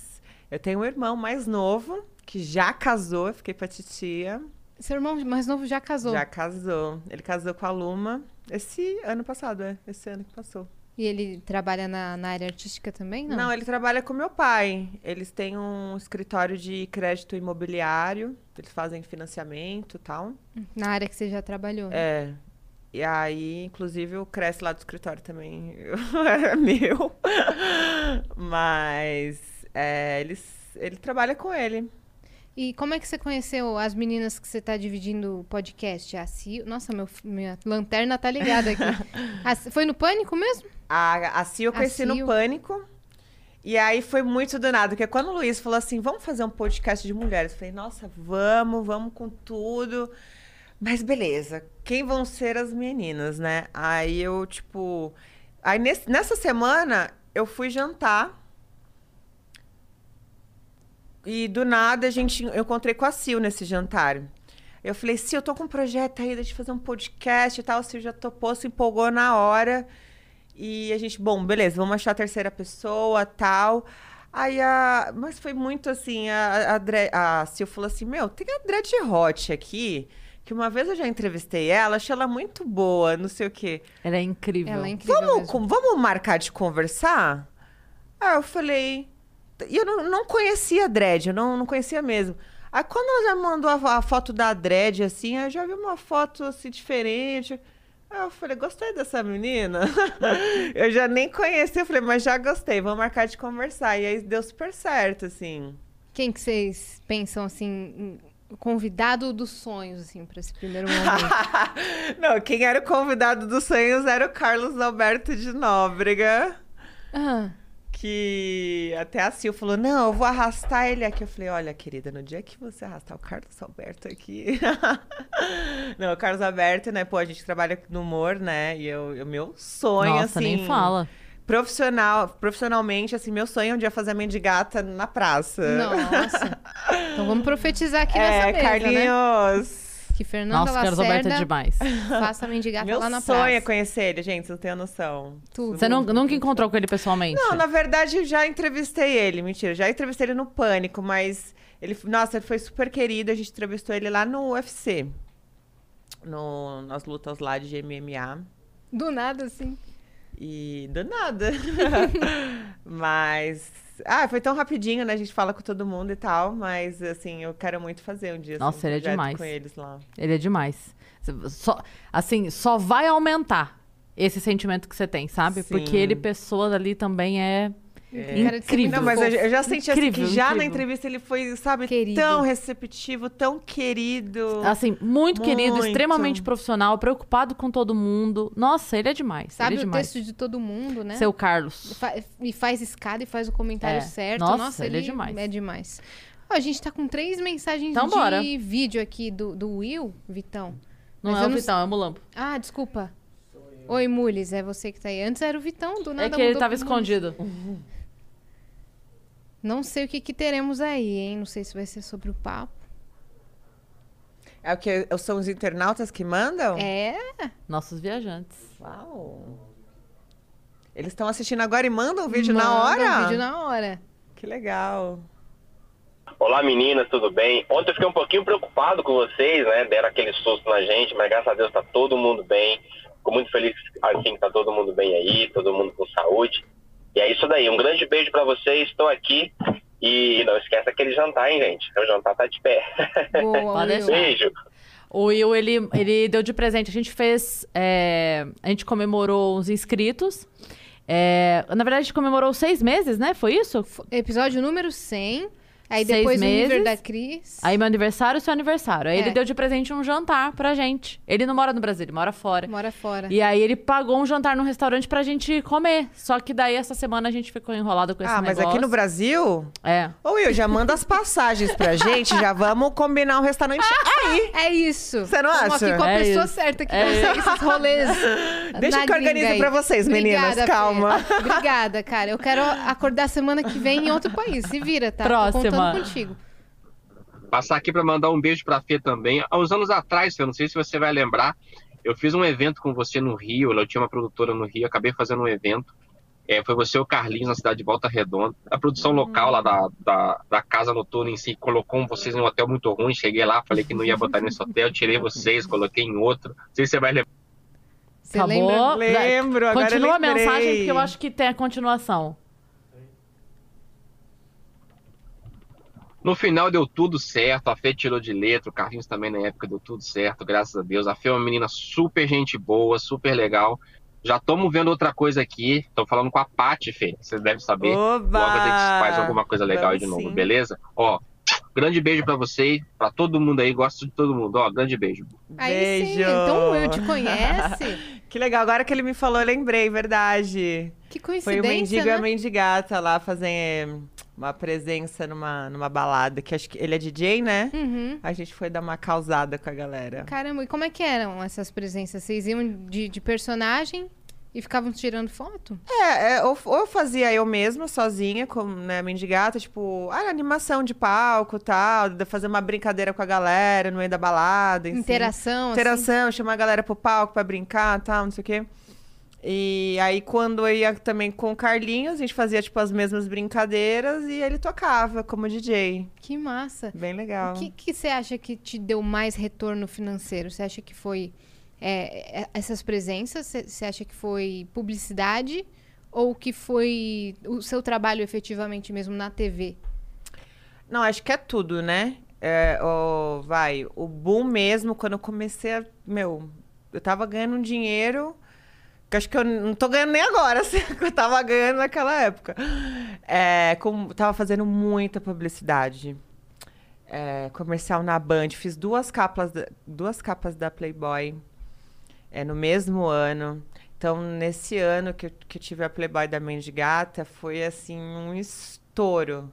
Speaker 3: Eu tenho um irmão mais novo, que já casou, eu fiquei pra titia.
Speaker 2: Seu irmão mais novo já casou.
Speaker 3: Já casou. Ele casou com a Luma esse ano passado, é. Esse ano que passou.
Speaker 2: E ele trabalha na, na área artística também, não?
Speaker 3: Não, ele trabalha com meu pai. Eles têm um escritório de crédito imobiliário. Eles fazem financiamento e tal.
Speaker 2: Na área que você já trabalhou. né?
Speaker 3: É. E aí, inclusive, o Cresce lá do escritório também é meu. Mas é, eles, ele trabalha com ele.
Speaker 2: E como é que você conheceu as meninas que você tá dividindo o podcast? A Cio... Nossa, meu, minha lanterna tá ligada aqui. A Foi no Pânico mesmo?
Speaker 3: A, a Cia eu conheci no. Pânico. E aí foi muito do nada, porque quando o Luiz falou assim, vamos fazer um podcast de mulheres, eu falei, nossa, vamos, vamos com tudo. Mas beleza, quem vão ser as meninas, né? Aí eu, tipo. Aí nesse- nessa semana eu fui jantar. E do nada a gente. Eu encontrei com a Sil nesse jantar. Eu falei, Sil, eu tô com um projeto aí de fazer um podcast e tal. A Sil já topou, se empolgou na hora. E a gente, bom, beleza, vamos achar a terceira pessoa tal. Aí a. Mas foi muito assim, a, a, Dre- a Sil falou assim: Meu, tem a Dread Hot aqui, que uma vez eu já entrevistei ela, achei ela muito boa, não sei o quê.
Speaker 1: Ela é incrível.
Speaker 2: Ela é incrível
Speaker 3: Vamos,
Speaker 2: mesmo.
Speaker 3: com- vamos marcar de conversar? Aí eu falei. E eu não, não conhecia a Dredd, eu não, não conhecia mesmo. Aí quando ela já mandou a, a foto da Dredd, assim, eu já vi uma foto assim diferente. Aí eu falei, gostei dessa menina. eu já nem conhecia, eu falei, mas já gostei, vamos marcar de conversar. E aí deu super certo, assim.
Speaker 2: Quem que vocês pensam, assim, convidado dos sonhos, assim, pra esse primeiro momento?
Speaker 3: não, quem era o convidado dos sonhos era o Carlos Alberto de Nóbrega.
Speaker 2: ah,
Speaker 3: que até a Sil falou: Não, eu vou arrastar ele aqui. Eu falei: Olha, querida, no dia que você arrastar o Carlos Alberto aqui. Não, o Carlos Alberto, né? Pô, a gente trabalha no humor, né? E eu, o meu sonho,
Speaker 1: Nossa,
Speaker 3: assim.
Speaker 1: nem fala.
Speaker 3: Profissional, profissionalmente, assim, meu sonho é um dia fazer a mendigata na praça.
Speaker 2: nossa. Então vamos profetizar aqui nessa
Speaker 3: é,
Speaker 2: mesa, né? Que Fernanda
Speaker 1: Nossa, Carlos Alberto é
Speaker 2: Lacerda
Speaker 1: demais.
Speaker 2: faça a mendigata
Speaker 3: Meu
Speaker 2: lá na
Speaker 3: sonho é
Speaker 2: praça.
Speaker 3: conhecer ele, gente, vocês não têm noção.
Speaker 2: Tudo.
Speaker 1: Você nu- nunca encontrou com ele pessoalmente?
Speaker 3: Não, na verdade, eu já entrevistei ele. Mentira, já entrevistei ele no Pânico, mas ele, nossa, ele foi super querido. A gente entrevistou ele lá no UFC. No, nas lutas lá de MMA.
Speaker 2: Do nada, assim.
Speaker 3: E do nada. mas. Ah, foi tão rapidinho, né? A gente fala com todo mundo e tal. Mas, assim, eu quero muito fazer um dia assim,
Speaker 1: Nossa,
Speaker 3: um
Speaker 1: ele é demais.
Speaker 3: com eles lá.
Speaker 1: Ele é demais. Só, assim, só vai aumentar esse sentimento que você tem, sabe?
Speaker 3: Sim.
Speaker 1: Porque ele, pessoa ali, também é
Speaker 2: Ser
Speaker 1: incrível.
Speaker 3: Não, mas eu, já senti assim,
Speaker 1: Incrível,
Speaker 3: que já na
Speaker 1: incrível.
Speaker 3: entrevista ele foi, sabe,
Speaker 2: Querido.
Speaker 3: tão receptivo, tão querido.
Speaker 1: Assim, muito, querido,
Speaker 3: Muito.
Speaker 1: extremamente profissional, preocupado com todo mundo. Nossa, ele é demais.
Speaker 2: Sabe
Speaker 1: ele é
Speaker 2: o
Speaker 1: demais.
Speaker 2: texto de todo mundo, né?
Speaker 1: Seu Carlos.
Speaker 2: E faz escada e faz o comentário
Speaker 1: É.
Speaker 2: certo.
Speaker 1: Nossa,
Speaker 2: Nossa,
Speaker 1: ele é demais.
Speaker 2: É demais. Ó, a gente tá com três mensagens
Speaker 1: Então
Speaker 2: de
Speaker 1: bora.
Speaker 2: vídeo aqui do, do Will, Vitão.
Speaker 1: Não
Speaker 2: Mas
Speaker 1: é o
Speaker 2: não
Speaker 1: Vitão, é o Mulambo.
Speaker 2: Ah, desculpa. Oi, Mules, é você que tá aí. Antes era o Vitão, do nada
Speaker 1: É que ele tava
Speaker 2: pro Mules. Não sei o que, que teremos aí, hein? Não sei se vai ser sobre o papo.
Speaker 3: É o que são os internautas que mandam?
Speaker 2: É,
Speaker 1: Nossos viajantes.
Speaker 3: Uau. Eles estão assistindo agora e mandam o vídeo
Speaker 2: manda
Speaker 3: na hora?
Speaker 2: o vídeo na hora.
Speaker 3: Que legal.
Speaker 4: Olá meninas, tudo bem? Ontem eu fiquei um pouquinho preocupado com vocês, né? Deram aquele susto na gente, mas graças a Deus tá todo mundo bem. Fico muito feliz assim que tá todo mundo bem aí, todo mundo com saúde. E é isso daí. Um grande beijo pra vocês, estou aqui. E não esquece aquele jantar, hein, gente? O jantar tá de pé.
Speaker 2: Boa,
Speaker 1: Pode
Speaker 2: Will.
Speaker 1: deixar.
Speaker 4: beijo.
Speaker 1: O Will, ele, ele deu de presente. A gente fez. é, a gente comemorou os inscritos. É, na verdade, a gente comemorou seis meses, né? Foi isso?
Speaker 2: Episódio número 100. Aí
Speaker 1: seis
Speaker 2: depois o
Speaker 1: meses.
Speaker 2: da Cris.
Speaker 1: Aí meu aniversário e seu aniversário. Aí
Speaker 2: É.
Speaker 1: ele deu de presente um jantar pra gente. Ele não mora no Brasil, ele mora fora.
Speaker 2: Mora fora.
Speaker 1: E aí ele pagou um jantar num restaurante pra gente comer. Só que daí essa semana a gente ficou enrolado com esse
Speaker 3: Ah, mas
Speaker 1: negócio.
Speaker 3: aqui no Brasil.
Speaker 1: É.
Speaker 3: Ô, Will, já manda as passagens pra gente, já vamos combinar um restaurante aí.
Speaker 2: É isso.
Speaker 3: Você não
Speaker 2: Estamos
Speaker 3: acha?
Speaker 2: aqui com a
Speaker 1: É
Speaker 2: pessoa
Speaker 1: isso.
Speaker 2: certa que
Speaker 1: É
Speaker 2: consegue esses rolês.
Speaker 3: Deixa que eu organizo
Speaker 2: aí.
Speaker 3: pra vocês, meninas,
Speaker 2: Obrigada,
Speaker 3: calma.
Speaker 2: Obrigada, cara. Eu quero acordar semana que vem em outro país. Se vira, tá?
Speaker 1: Próxima.
Speaker 2: Contigo.
Speaker 8: Passar aqui para mandar um beijo para a Fê também. Há uns anos atrás, eu não sei se você vai lembrar, eu fiz um evento com você no Rio. Eu tinha uma produtora no Rio, acabei fazendo um evento. É, foi você e o Carlinhos na cidade de Volta Redonda. A produção local lá da, da, da casa noturna em si colocou vocês em um hotel muito ruim. Cheguei lá, falei que não ia botar nesse hotel, tirei vocês, coloquei em outro. Não sei se você vai lembrar.
Speaker 2: Você
Speaker 1: Acabou.
Speaker 2: lembra?
Speaker 3: Lembro, agora
Speaker 1: Continua a mensagem, porque eu acho que tem a continuação.
Speaker 8: No final deu tudo certo, a Fê tirou de letra, o Carlinhos também na época deu tudo certo, graças a Deus. A Fê é uma menina super gente boa, super legal. Já estamos vendo outra coisa aqui, tô falando com a Paty, Fê, você deve saber.
Speaker 3: Oba!
Speaker 8: Logo a gente faz alguma coisa legal aí de
Speaker 3: Vamos
Speaker 8: novo,
Speaker 3: sim.
Speaker 8: beleza? Ó, grande beijo pra você, pra todo mundo aí, gosto de todo mundo. Ó, grande beijo.
Speaker 2: Aí sim.
Speaker 3: Beijo.
Speaker 2: Então o Will te conhece.
Speaker 3: Que legal, agora que ele me falou, eu lembrei, verdade.
Speaker 2: Que
Speaker 3: Foi o
Speaker 2: coincidência,
Speaker 3: Mendigo e a
Speaker 2: né?
Speaker 3: Mendigata lá fazer uma presença numa, numa balada, que acho que ele é DJ, né?
Speaker 2: Uhum.
Speaker 3: A gente foi dar uma causada com a galera.
Speaker 2: Caramba, e como é que eram essas presenças? Vocês iam de, de personagem e ficavam tirando foto?
Speaker 3: É, é, ou, ou fazia eu mesma, sozinha, como né, mendigata, tipo, ah, animação de palco e tal, fazer uma brincadeira com a galera no meio da balada. si.
Speaker 2: Interação, assim?
Speaker 3: Interação, chamar a galera pro palco pra brincar e tal, não sei o quê. E aí, quando eu ia também com o Carlinhos, a gente fazia, tipo, as mesmas brincadeiras e ele tocava como DJ.
Speaker 2: Que massa.
Speaker 3: Bem legal.
Speaker 2: O que, que você acha que te deu mais retorno financeiro? Você acha que foi é, é, essas presenças? Você acha que foi publicidade? Ou que foi o seu trabalho efetivamente mesmo na TV?
Speaker 3: Não, acho que é tudo, né? É, vai, o boom mesmo, quando eu comecei a. Meu, eu tava ganhando um dinheiro que acho que eu não tô ganhando nem agora, assim, que eu tava ganhando naquela época. É, com, tava fazendo muita publicidade. É, comercial na Band. Fiz duas capas, duas capas da Playboy é, no mesmo ano. Então, nesse ano que eu, que eu tive a Playboy da Mendigata, foi assim um estouro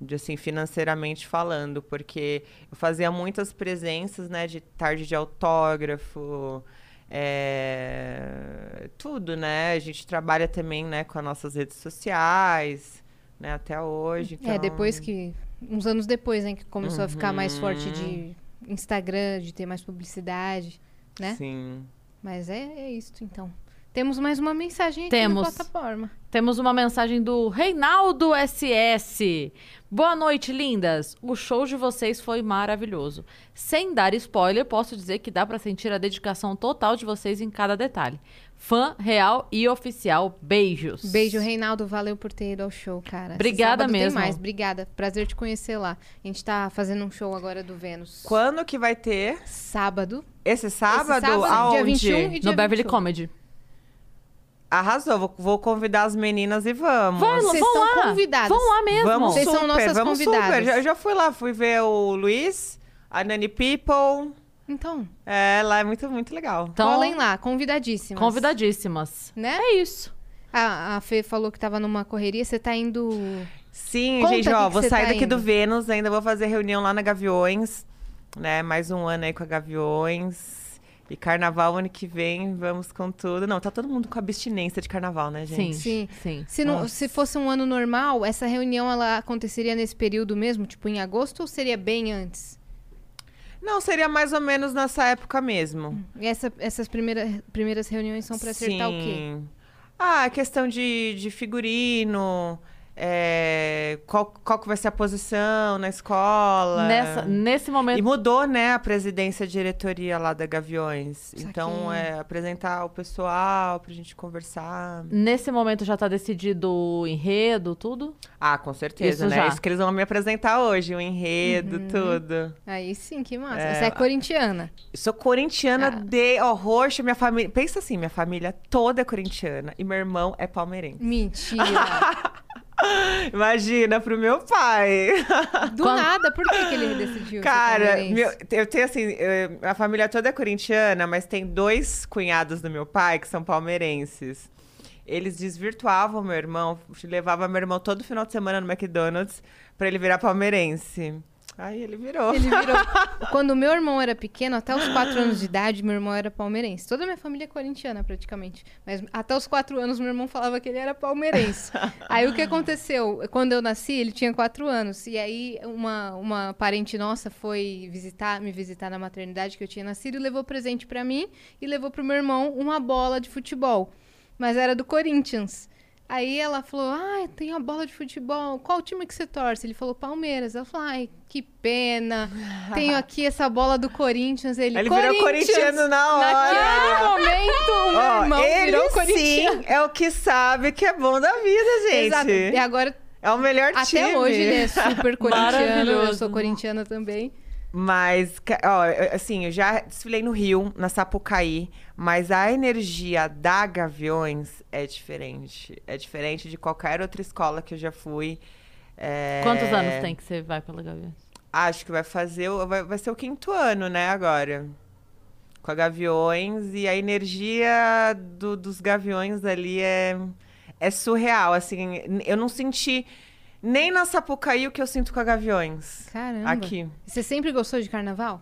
Speaker 3: de assim financeiramente falando, porque eu fazia muitas presenças, né, de tarde de autógrafo, é, tudo, né? A gente trabalha também, né, com as nossas redes sociais, né, até hoje.
Speaker 2: É,
Speaker 3: então-
Speaker 2: depois que. Uns anos depois, né? Que começou a ficar mais forte de Instagram, de ter mais publicidade, né?
Speaker 3: Sim.
Speaker 2: Mas é, é isso, então. Temos mais uma mensagem aqui
Speaker 1: Temos.
Speaker 2: na plataforma.
Speaker 1: Temos uma mensagem do Reinaldo SS. Boa noite, lindas. O show de vocês foi maravilhoso. Sem dar spoiler, posso dizer que dá pra sentir a dedicação total de vocês em cada detalhe. Fã real e oficial. Beijos.
Speaker 2: Beijo, Reinaldo. Valeu por ter ido ao show, cara. Esse
Speaker 1: Obrigada mesmo.
Speaker 2: mais. Obrigada. Prazer te conhecer lá. A gente tá fazendo um show agora do Vênus.
Speaker 3: Quando que vai ter?
Speaker 2: Sábado.
Speaker 3: Esse sábado?
Speaker 2: Esse sábado,
Speaker 3: Aonde?
Speaker 2: dia 21 e dia
Speaker 1: No Beverly
Speaker 2: 21.
Speaker 1: Comedy.
Speaker 3: Arrasou, vou, vou convidar as meninas e vamos.
Speaker 1: Vai,
Speaker 2: Vocês
Speaker 1: vão
Speaker 2: estão
Speaker 1: lá.
Speaker 2: convidadas.
Speaker 1: Vão lá mesmo.
Speaker 3: Vamos
Speaker 2: Vocês
Speaker 3: super,
Speaker 2: são nossas
Speaker 3: vamos
Speaker 2: convidadas.
Speaker 3: super. Já, eu já fui lá, fui ver o Luiz, a Nani People.
Speaker 2: Então,
Speaker 3: É, lá é muito, muito legal.
Speaker 1: Então,
Speaker 2: colhem lá, convidadíssimas.
Speaker 1: convidadíssimas.
Speaker 2: Né?
Speaker 1: É isso.
Speaker 2: A, a Fê falou que tava numa correria. Você tá indo...
Speaker 3: Sim,
Speaker 2: Conta
Speaker 3: gente, ó,
Speaker 2: que
Speaker 3: vou sair
Speaker 2: tá
Speaker 3: daqui do
Speaker 2: indo.
Speaker 3: Vênus, ainda vou fazer reunião lá na Gaviões, né? Mais um ano aí com a Gaviões. E carnaval ano que vem, vamos com tudo. Não, tá todo mundo com abstinência de carnaval, né,
Speaker 1: Sim,
Speaker 3: gente?
Speaker 2: Sim.
Speaker 1: sim.
Speaker 2: Se, não, se fosse um ano normal, essa reunião ela aconteceria nesse período mesmo? Tipo, em agosto ou seria bem antes?
Speaker 3: Não, seria mais ou menos nessa época mesmo.
Speaker 2: E essa- essas primeira, primeiras reuniões são pra acertar o quê?
Speaker 3: Sim. Ah, questão de, de figurino, é, qual, qual que vai ser a posição na escola.
Speaker 1: Nessa, nesse momento.
Speaker 3: E mudou, né, a presidência e diretoria lá da Gaviões. Então,
Speaker 2: Saquei.
Speaker 3: é apresentar o pessoal pra gente conversar.
Speaker 1: Nesse momento já tá decidido o enredo, tudo?
Speaker 3: Ah, com certeza,
Speaker 1: Isso
Speaker 3: né?
Speaker 1: já.
Speaker 3: Isso que eles vão me apresentar hoje, o enredo,
Speaker 2: Uhum.
Speaker 3: tudo.
Speaker 2: Aí sim, que massa.
Speaker 3: É,
Speaker 2: Você é corintiana.
Speaker 3: Sou corintiana
Speaker 2: Ah.
Speaker 3: de ó, roxo, minha família. Pensa assim, minha família toda é corintiana e meu irmão é palmeirense.
Speaker 2: Mentira.
Speaker 3: Imagina, pro meu pai.
Speaker 2: Do nada, por que, que ele decidiu?
Speaker 3: Cara, meu- eu tenho assim, eh, a família toda é corintiana, mas tem dois cunhados do meu pai que são palmeirenses. Eles desvirtuavam meu irmão, levava meu irmão todo final de semana no McDonald's pra ele virar palmeirense. Aí ele virou.
Speaker 2: Ele virou. Quando meu irmão era pequeno, até os 4 anos de idade, meu irmão era palmeirense. Toda a minha família é corintiana, praticamente. Mas até os 4 anos, meu irmão falava que ele era palmeirense. aí o que aconteceu? Quando eu nasci, ele tinha 4 anos. E aí uma, uma parente nossa foi visitar, me visitar na maternidade que eu tinha nascido e levou presente pra mim e levou pro meu irmão uma bola de futebol. Mas era do Corinthians. Aí ela falou: Ah, tem a bola de futebol. Qual time que você torce? Ele falou: Palmeiras. Ela falou: Ai, que pena. Tenho aqui essa bola do Corinthians. Ele,
Speaker 3: Ele virou
Speaker 2: "Corinthians!"
Speaker 3: corintiano na hora.
Speaker 2: Naquele momento, o meu
Speaker 3: Ó,
Speaker 2: irmão
Speaker 3: ele
Speaker 2: virou
Speaker 3: sim
Speaker 2: corintiano.
Speaker 3: é o que sabe que é bom da vida, gente.
Speaker 2: Exato. E agora,
Speaker 3: É o melhor
Speaker 2: até
Speaker 3: time.
Speaker 2: hoje, ele é super corintiano. Eu sou corintiana também.
Speaker 3: Mas, ó, assim, eu já desfilei no Rio, na Sapucaí, mas a energia da Gaviões é diferente. É diferente de qualquer outra escola que eu já fui. É,
Speaker 1: Quantos anos tem que você vai pela Gaviões?
Speaker 3: Acho que vai fazer, o- vai, vai ser o quinto ano, né, agora. Com a Gaviões e a energia do- dos Gaviões ali é, é surreal, assim. Eu não senti nem na Sapucaí o que eu sinto com a Gaviões.
Speaker 2: Caramba.
Speaker 3: Aqui.
Speaker 2: Você sempre gostou de carnaval?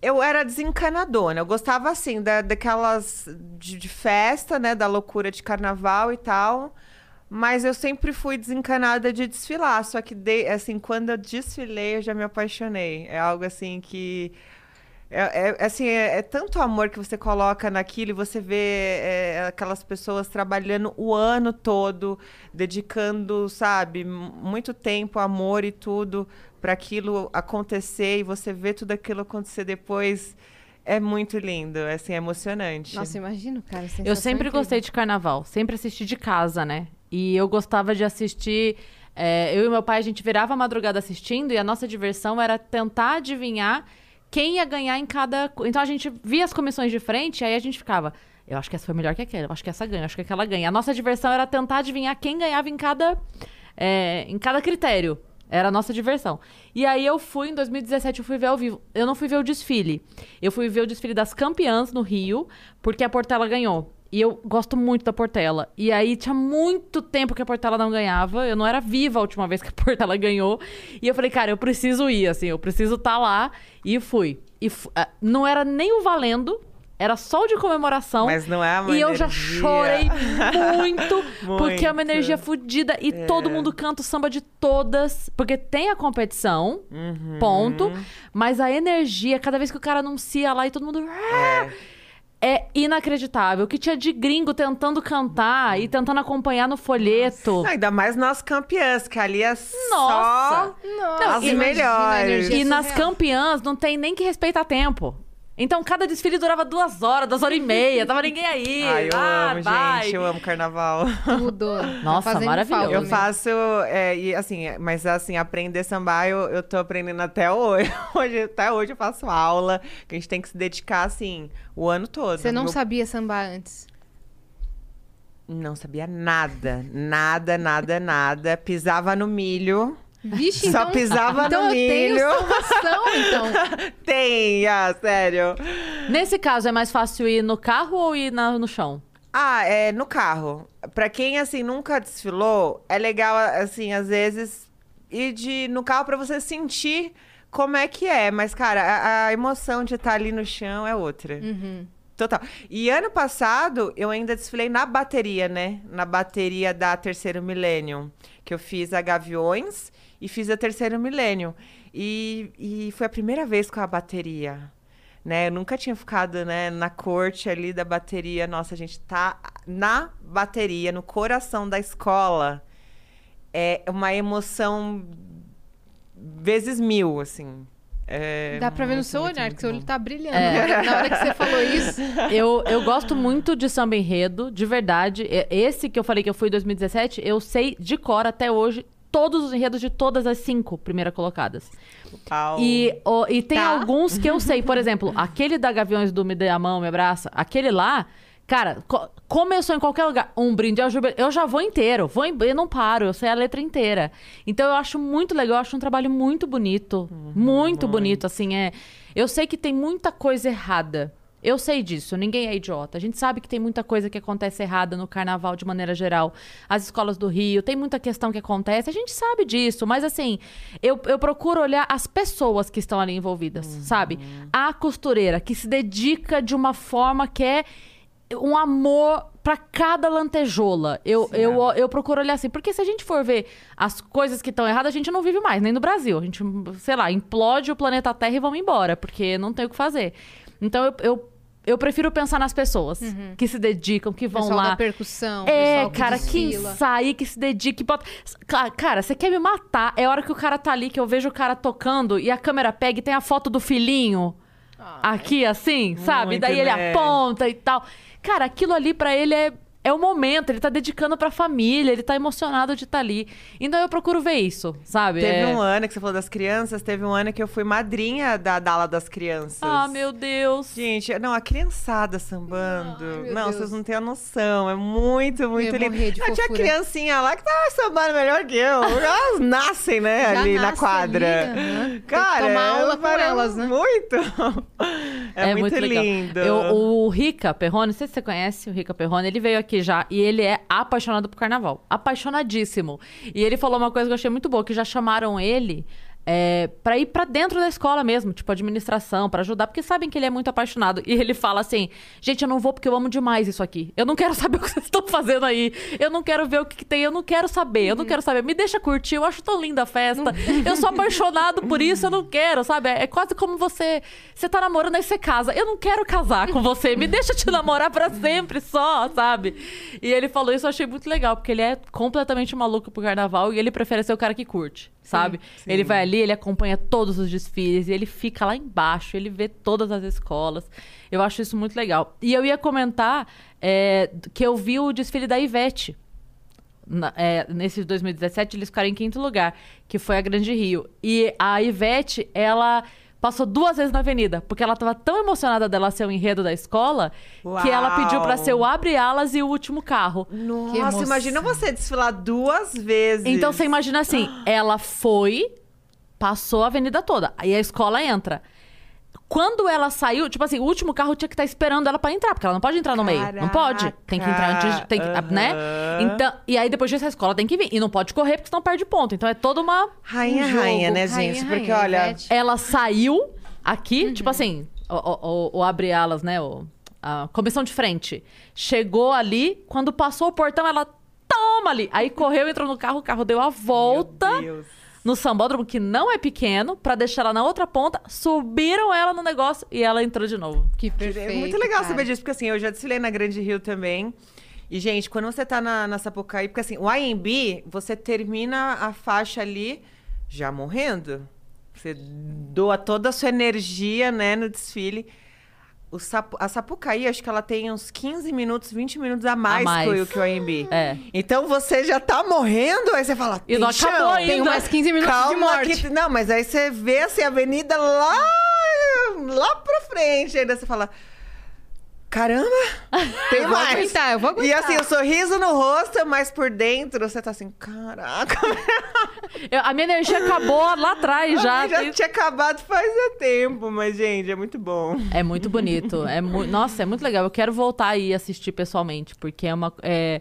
Speaker 3: Eu era desencanadona. Eu gostava, assim, da, daquelas de, de festa, né? Da loucura de carnaval e tal. Mas eu sempre fui desencanada de desfilar. Só que, de, assim, quando eu desfilei, eu já me apaixonei. É algo, assim, que... É, é- assim, é, é tanto amor que você coloca naquilo e você vê é, aquelas pessoas trabalhando o ano todo, dedicando, sabe, muito tempo, amor e tudo para aquilo acontecer e você vê tudo aquilo acontecer depois. É muito lindo, é, assim, é emocionante.
Speaker 2: Nossa, imagino, cara.
Speaker 1: Eu sempre
Speaker 2: incrível.
Speaker 1: gostei de carnaval, sempre assisti de casa, né? E eu gostava de assistir. é, eu e meu pai, a gente virava a madrugada assistindo e a nossa diversão era tentar adivinhar quem ia ganhar em cada. Então a gente via as comissões de frente, aí a gente ficava. Eu acho que essa foi melhor que aquela, eu acho que essa ganha, eu acho que aquela ganha. A nossa diversão era tentar adivinhar quem ganhava em cada, é, em cada critério. Era a nossa diversão. E aí eu fui, em 2017, eu fui ver ao vivo. Eu não fui ver o desfile. Eu fui ver o desfile das campeãs no Rio, porque a Portela ganhou. E eu gosto muito da Portela. E aí tinha muito tempo que a Portela não ganhava. Eu não era viva a última vez que a Portela ganhou. E eu falei, cara, eu preciso ir, assim, eu preciso estar lá. E fui. E fu- ah, não era nem o valendo, era só o de comemoração.
Speaker 3: Mas não é uma
Speaker 1: E eu já
Speaker 3: energia.
Speaker 1: chorei muito, porque é uma
Speaker 3: Muito.
Speaker 1: energia fodida e todo mundo canta o samba de todas. Porque tem a competição,
Speaker 3: Uhum.
Speaker 1: ponto. Mas a energia, cada vez que o cara anuncia lá e todo mundo. "Ah!" É inacreditável. O que tinha de gringo tentando cantar e tentando acompanhar no folheto.
Speaker 3: Não, ainda mais nós campeãs, que ali é
Speaker 1: Nossa!
Speaker 3: só
Speaker 2: Nossa,
Speaker 3: as melhores.
Speaker 2: energia
Speaker 1: E nas campeãs não tem nem que respeitar tempo. Então cada desfile durava duas horas, duas horas e meia. Tava ninguém aí.
Speaker 3: Ai, eu
Speaker 1: ah,
Speaker 3: amo,
Speaker 1: vai.
Speaker 3: gente. Eu amo carnaval.
Speaker 2: Tudo.
Speaker 1: Nossa,
Speaker 2: tá
Speaker 1: maravilhoso.
Speaker 2: falta
Speaker 3: Eu faço, é, e assim, mas assim, aprender sambar eu, eu tô aprendendo até hoje. hoje. Até hoje eu faço aula, que a gente tem que se dedicar, assim, o ano todo.
Speaker 2: Você não
Speaker 3: Meu-
Speaker 2: sabia sambar antes?
Speaker 3: Não sabia nada. Nada, nada, nada. Pisava no milho.
Speaker 2: Vixe,
Speaker 3: Só
Speaker 2: então,
Speaker 3: pisava
Speaker 2: então
Speaker 3: no
Speaker 2: eu tenho
Speaker 3: milho.
Speaker 2: salvação, então.
Speaker 3: Tem, ah, sério.
Speaker 1: Nesse caso, é mais fácil ir no carro ou ir na- no chão?
Speaker 3: Ah, é no carro. Pra quem, assim, nunca desfilou, é legal, assim, às vezes, ir de, no carro pra você sentir como é que é. Mas, cara, a, a emoção de estar ali no chão é outra. Total. E ano passado, eu ainda desfilei na bateria, né? Na bateria da Terceiro Milênio. Que eu fiz a Gaviões e fiz a Terceiro Milênio. E, e foi a primeira vez com a bateria. Né? Eu nunca tinha ficado né, na corte ali da bateria. Nossa, a gente tá na bateria, no coração da escola. É uma emoção vezes mil, assim. É
Speaker 2: Dá pra ver no seu
Speaker 3: muito,
Speaker 2: olhar,
Speaker 3: muito
Speaker 2: que seu olho tá brilhando.
Speaker 1: É.
Speaker 2: Na hora que você falou isso.
Speaker 1: Eu, eu gosto muito de samba enredo, de verdade. Esse que eu falei que eu fui em 2017, eu sei de cor até hoje todos os enredos de todas as cinco primeiras colocadas. E, o- e tem
Speaker 2: Tá.
Speaker 1: alguns que eu sei. Por exemplo, aquele da Gaviões do Me Dê a Mão, Me Abraça. Aquele lá, Cara, co- começou em qualquer lugar. Um brinde ao jubileu. Eu já vou inteiro. Vou em- eu não paro, eu sei a letra inteira. Então eu acho muito legal, eu acho um trabalho muito bonito. muito bonito, assim. é. Eu sei que tem muita coisa errada. Eu sei disso, ninguém é idiota. A gente sabe que tem muita coisa que acontece errada no carnaval de maneira geral. As escolas do Rio, tem muita questão que acontece, a gente sabe disso, mas assim, eu, eu procuro olhar as pessoas que estão ali envolvidas, sabe? A costureira que se dedica de uma forma que é um amor pra cada lantejola. Eu, eu, eu procuro olhar assim, porque se a gente for ver as coisas que estão erradas, a gente não vive mais, nem no Brasil. A gente, sei lá, implode o planeta Terra e vamos embora, porque não tem o que fazer. Então eu, eu, eu prefiro pensar nas pessoas que se dedicam, que vão
Speaker 2: pessoal
Speaker 1: lá.
Speaker 2: da percussão,
Speaker 1: É,
Speaker 2: pessoal que
Speaker 1: cara, que
Speaker 2: desfila.
Speaker 1: ensaia, que se dedique, bota... Ca- Cara, você quer me matar? É hora que o cara tá ali, que eu vejo o cara tocando e a câmera pega e tem a foto do filhinho. Aqui, assim, sabe?
Speaker 3: Muito,
Speaker 1: Daí ele
Speaker 3: né?
Speaker 1: aponta e tal. Cara, aquilo ali pra ele é, é o momento, ele tá dedicando pra família, ele tá emocionado de estar ali. Então eu procuro ver isso, sabe?
Speaker 3: Teve
Speaker 1: É-
Speaker 3: um ano que você falou das crianças, teve um ano que eu fui madrinha da Dala das Crianças.
Speaker 1: Ah, meu Deus.
Speaker 3: Gente, não, a criançada sambando.
Speaker 2: Ai,
Speaker 3: não,
Speaker 2: Deus.
Speaker 3: vocês não têm a noção. É muito, muito lindo. Não, tinha criancinha lá que tava sambando melhor que eu. Elas nascem, né,
Speaker 2: Já
Speaker 3: ali na
Speaker 2: nasce
Speaker 3: quadra.
Speaker 2: ali, que
Speaker 3: Cara,
Speaker 2: tomar aula
Speaker 3: eu
Speaker 2: com
Speaker 3: paro
Speaker 2: elas, né?
Speaker 3: Muito. É, muito,
Speaker 1: legal.
Speaker 3: lindo.
Speaker 1: Eu- o Rica Perrone, não sei se você conhece o Rica Perrone, ele veio aqui já e ele é apaixonado por carnaval. Apaixonadíssimo. E ele falou uma coisa que eu achei muito boa, que já chamaram ele é, pra ir pra dentro da escola mesmo, tipo administração, pra ajudar, porque sabem que ele é muito apaixonado. E ele fala assim: gente, eu não vou porque eu amo demais isso aqui. Eu não quero saber o que vocês estão fazendo aí. Eu não quero ver o que, que tem, eu não quero saber, eu não quero saber. Me deixa curtir, eu acho tão linda a festa. Eu sou apaixonado por isso, eu não quero, sabe? É quase como você. Você tá namorando, aí você casa. Eu não quero casar com você, me deixa te namorar pra sempre só, sabe? E ele falou isso, eu achei muito legal, porque ele é completamente maluco pro carnaval e ele prefere ser o cara que curte, sabe? Ele vai ali, ele acompanha todos os desfiles, e ele fica lá embaixo, ele vê todas as escolas. Eu acho isso muito legal. E eu ia comentar é, que eu vi o desfile da Ivete. Na, é, nesse 2017, eles ficaram em quinto lugar, que foi a Grande Rio. E a Ivete, ela passou duas vezes na avenida, porque ela tava tão emocionada dela ser o enredo da escola, que ela
Speaker 3: Uau!
Speaker 1: pediu pra ser o abre-alas e o último carro.
Speaker 3: Nossa, imagina você desfilar duas vezes.
Speaker 1: Então você imagina assim, ela foi, passou a avenida toda, aí a escola entra. Quando ela saiu, tipo assim, o último carro tinha que estar esperando ela pra entrar, porque ela não pode entrar no meio. Não pode. Tem que entrar antes, de- tem que, né?
Speaker 3: Aham.
Speaker 1: Então, e aí depois disso a escola tem que vir. E não pode correr, porque senão perde ponto. Então é toda uma.
Speaker 3: Rainha,
Speaker 2: Um
Speaker 3: rainha, né,
Speaker 2: rainha,
Speaker 3: gente? Porque,
Speaker 2: rainha,
Speaker 3: olha...
Speaker 2: Ivete.
Speaker 1: Ela saiu aqui, tipo assim, o, o, o, o abre-alas, né? O, a comissão de frente. Chegou ali, quando passou o portão, ela toma ali. Aí correu, entrou no carro, o carro deu a volta
Speaker 3: Meu Deus.
Speaker 1: No sambódromo, que não é pequeno, pra deixar ela na outra ponta, subiram ela no negócio e ela entrou de novo.
Speaker 2: Que
Speaker 3: É
Speaker 2: perfeito,
Speaker 3: muito legal
Speaker 2: cara.
Speaker 3: saber disso, porque assim, eu já desfilei na Grande Rio também. E, gente, quando você tá na, na Sapucaí, porque assim, o IMB, você termina a faixa ali já morrendo. Você doa toda a sua energia, né, no desfile. Sapu- a Sapucaí, acho que ela tem uns 15 minutos, 20 minutos a mais,
Speaker 1: mais.
Speaker 3: Que, o, IMB.
Speaker 1: É.
Speaker 3: Então você já tá morrendo, aí você fala,
Speaker 1: E não acabou ainda.
Speaker 2: Tem mais 15 minutos de
Speaker 3: Calma
Speaker 2: morte.
Speaker 3: que- Não, mas aí você vê assim, a avenida lá, lá pra frente. Ainda você fala. Caramba! Tem
Speaker 2: Eu vou
Speaker 3: mais.
Speaker 2: aguentar, eu vou
Speaker 3: E
Speaker 2: aguentar.
Speaker 3: assim, o sorriso no rosto, mas por dentro você tá assim, caraca.
Speaker 1: Eu- a minha energia acabou lá atrás já.
Speaker 3: já
Speaker 1: Tem-
Speaker 3: tinha acabado faz tempo, mas, gente, é muito bom.
Speaker 1: É muito bonito. É mu... Nossa, é muito legal. Eu quero voltar aí e assistir pessoalmente, porque é uma. É...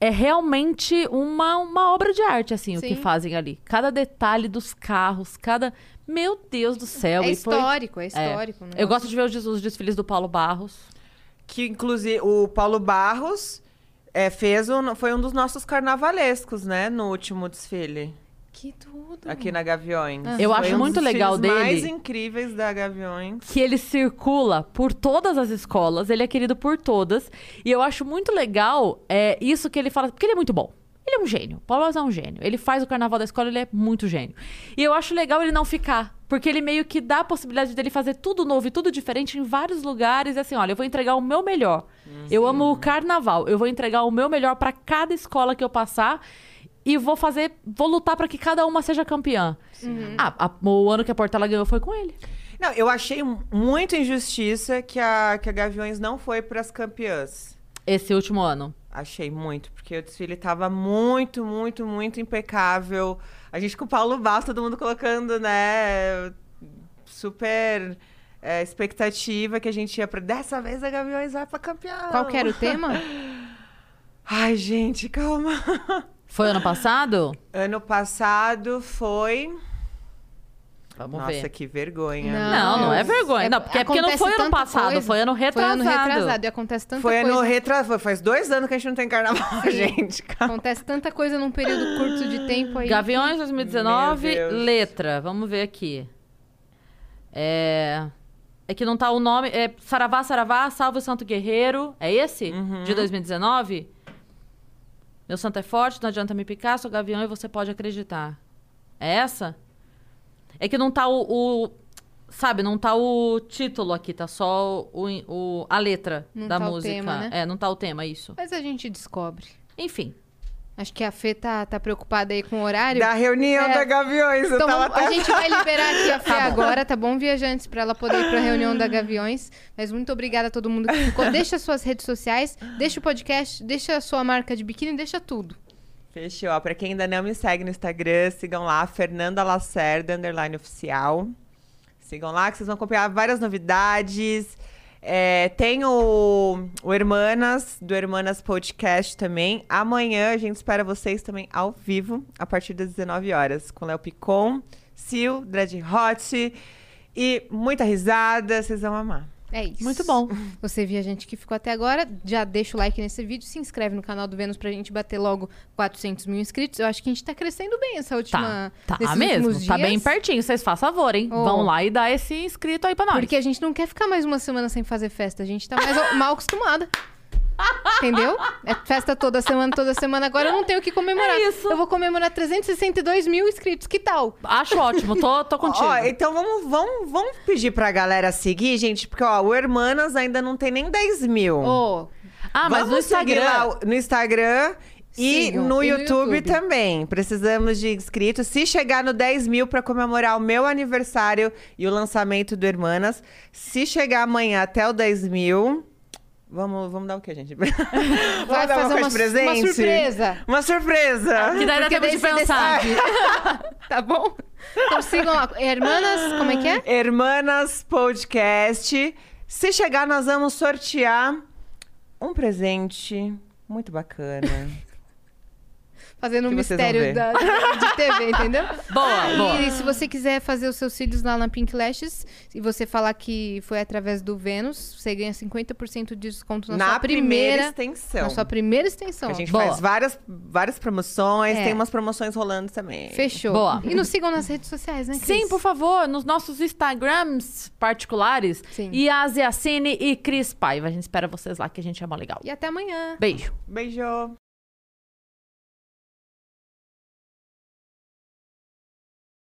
Speaker 1: É realmente uma, uma obra de arte, assim, o que
Speaker 2: Sim.
Speaker 1: fazem ali. Cada detalhe dos carros, cada. Meu Deus do céu.
Speaker 2: É
Speaker 1: e foi-
Speaker 2: histórico, é
Speaker 1: É.
Speaker 2: histórico.
Speaker 1: Eu gosto de ver os desfiles do Paulo Barros.
Speaker 3: Que, inclusive, o Paulo Barros é, fez um, foi um dos nossos carnavalescos, né? No último desfile.
Speaker 2: Que tudo.
Speaker 3: Aqui na Gaviões.
Speaker 1: Eu
Speaker 3: Foi
Speaker 1: acho
Speaker 3: um
Speaker 1: muito
Speaker 3: dos
Speaker 1: legal
Speaker 3: desfiles mais
Speaker 1: dele.
Speaker 3: incríveis da Gaviões.
Speaker 1: que ele circula por todas as escolas, ele é querido por todas. E eu acho muito legal é, isso que ele fala, porque ele é muito bom. Ele é um gênio. Paulo Barros é um gênio. Ele faz o carnaval da escola, ele é muito gênio. E eu acho legal ele não ficar. Porque ele meio que dá a possibilidade dele fazer tudo novo e tudo diferente em vários lugares. E assim, olha, eu vou entregar o meu melhor. Eu amo o carnaval. Eu vou entregar o meu melhor pra cada escola que eu passar. E vou fazer, vou lutar pra que cada uma seja campeã. Ah, a- o ano que a Portela ganhou foi com ele.
Speaker 3: Não, eu achei muito injustiça que a, que a Gaviões não foi para as campeãs.
Speaker 1: Esse último ano.
Speaker 3: Achei muito, porque o desfile tava muito, muito, muito impecável. A gente com o Paulo Basso, todo mundo colocando, né? Super é, expectativa que a gente ia pra. Dessa vez a Gaviões vai pra campeão.
Speaker 2: Qual que era o tema?
Speaker 3: Ai, gente, calma.
Speaker 1: Foi ano passado?
Speaker 3: Ano passado foi.
Speaker 1: Vamos
Speaker 3: Nossa,
Speaker 1: ver.
Speaker 3: que vergonha.
Speaker 1: Não, não é vergonha. Não, porque é porque não foi ano passado,
Speaker 2: coisa.
Speaker 1: foi ano
Speaker 2: Foi ano
Speaker 1: retrasado.
Speaker 2: retrasado e acontece tanta
Speaker 3: Foi
Speaker 2: coisa.
Speaker 3: ano retrasado. Faz dois anos que a gente não tem carnaval, gente. Calma.
Speaker 2: Acontece tanta coisa num período curto de tempo aí.
Speaker 1: Gaviões 2019,
Speaker 3: Meu Deus.
Speaker 1: letra. Vamos ver aqui. É. É que não tá o nome. É Saravá, Saravá, Salve o Santo Guerreiro. É esse?
Speaker 3: Uhum.
Speaker 1: De 2019? Meu santo é forte, não adianta me picar, sou gavião e você pode acreditar. É essa? É que não tá o. o- sabe, não tá o título aqui, tá só o, o- a letra
Speaker 2: Não
Speaker 1: da
Speaker 2: tá o
Speaker 1: música.
Speaker 2: tema, né?
Speaker 1: É, não tá o tema, isso.
Speaker 2: Mas a gente descobre.
Speaker 1: Enfim.
Speaker 2: Acho que a Fê tá, tá preocupada aí com o horário.
Speaker 3: Da reunião
Speaker 2: É.
Speaker 3: da Gaviões. eu
Speaker 2: Então
Speaker 3: tava
Speaker 2: vamos- a
Speaker 3: até-
Speaker 2: gente vai liberar aqui a Fê agora, tá bom, viajantes? Pra ela poder ir pra reunião da Gaviões. Mas muito obrigada a todo mundo que ficou. Deixa suas redes sociais, deixa o podcast, deixa a sua marca de biquíni, deixa tudo.
Speaker 3: Fechou. Ó, Pra quem ainda não me segue no Instagram, sigam lá, Fernanda Lacerda, underline oficial. Sigam lá que vocês vão acompanhar várias novidades. É, tem o, o Hermanas, do Hermanas Podcast também. Amanhã a gente espera vocês também ao vivo, a partir das 19 horas, com Léo Picon, Sil, Dread Hot e muita risada. Vocês vão amar.
Speaker 2: É isso.
Speaker 1: Muito bom.
Speaker 2: Você viajante que ficou até agora, já deixa o like nesse vídeo, se inscreve no canal do Vênus pra gente bater logo 400 mil inscritos. Eu acho que a gente tá crescendo bem essa última.
Speaker 1: Tá, tá mesmo.
Speaker 2: últimos
Speaker 1: Tá
Speaker 2: dias.
Speaker 1: bem pertinho. Vocês fazem favor, hein?
Speaker 2: Oh.
Speaker 1: Vão lá e dá esse inscrito aí pra nós.
Speaker 2: Porque a gente não quer ficar mais uma semana sem fazer festa. A gente tá mais mal acostumada. Entendeu? É festa toda semana, toda semana. Agora eu não tenho o que comemorar.
Speaker 1: É isso.
Speaker 2: Eu vou comemorar 362 mil inscritos. Que tal?
Speaker 1: Acho ótimo. Tô, tô contigo.
Speaker 3: Ó, então vamos, vamos, vamos pedir pra galera seguir, gente, porque ó, o Hermanas ainda não tem nem 10 mil.
Speaker 2: Ô,
Speaker 1: ah, mas
Speaker 3: Vamos
Speaker 1: no
Speaker 3: seguir
Speaker 1: Instagram...
Speaker 3: lá no Instagram e
Speaker 2: Sigam.
Speaker 3: no,
Speaker 2: E no
Speaker 3: YouTube,
Speaker 2: YouTube.
Speaker 3: também. Precisamos de inscritos. Se chegar no 10 mil para comemorar o meu aniversário e o lançamento do Hermanas, se chegar amanhã até o 10 mil. Vamos, vamos dar o quê, gente?
Speaker 2: vai
Speaker 3: vamos dar
Speaker 2: fazer uma,
Speaker 3: de presente?
Speaker 2: uma surpresa.
Speaker 3: Uma surpresa!
Speaker 1: Que daí dá
Speaker 2: Porque
Speaker 1: tempo de
Speaker 2: daí você
Speaker 1: pensar.
Speaker 2: Tá bom? Então sigam lá. Hermanas, como é que é?
Speaker 3: Hermanas Podcast. Se chegar, nós vamos sortear um presente muito bacana.
Speaker 2: Fazendo um mistério da, de TV, entendeu?
Speaker 1: Boa, boa.
Speaker 2: E se você quiser fazer os seus cílios lá na Pink Lashes e você falar que foi através do Vênus, você ganha 50% de desconto na,
Speaker 3: Na
Speaker 2: sua
Speaker 3: primeira
Speaker 2: primeira,
Speaker 3: extensão.
Speaker 2: na sua primeira extensão.
Speaker 3: A gente
Speaker 1: Boa.
Speaker 3: faz várias, várias promoções,
Speaker 2: É.
Speaker 3: tem umas promoções rolando também.
Speaker 2: Fechou.
Speaker 1: Boa.
Speaker 2: E nos sigam nas redes sociais, né?
Speaker 1: Sim,
Speaker 2: Cris?
Speaker 1: por favor, nos nossos Instagrams particulares.
Speaker 2: Sim.
Speaker 1: E Asiacine e Cris Paiva. A gente espera vocês lá, que a gente é mó legal.
Speaker 2: E até amanhã.
Speaker 1: Beijo.
Speaker 3: Beijo!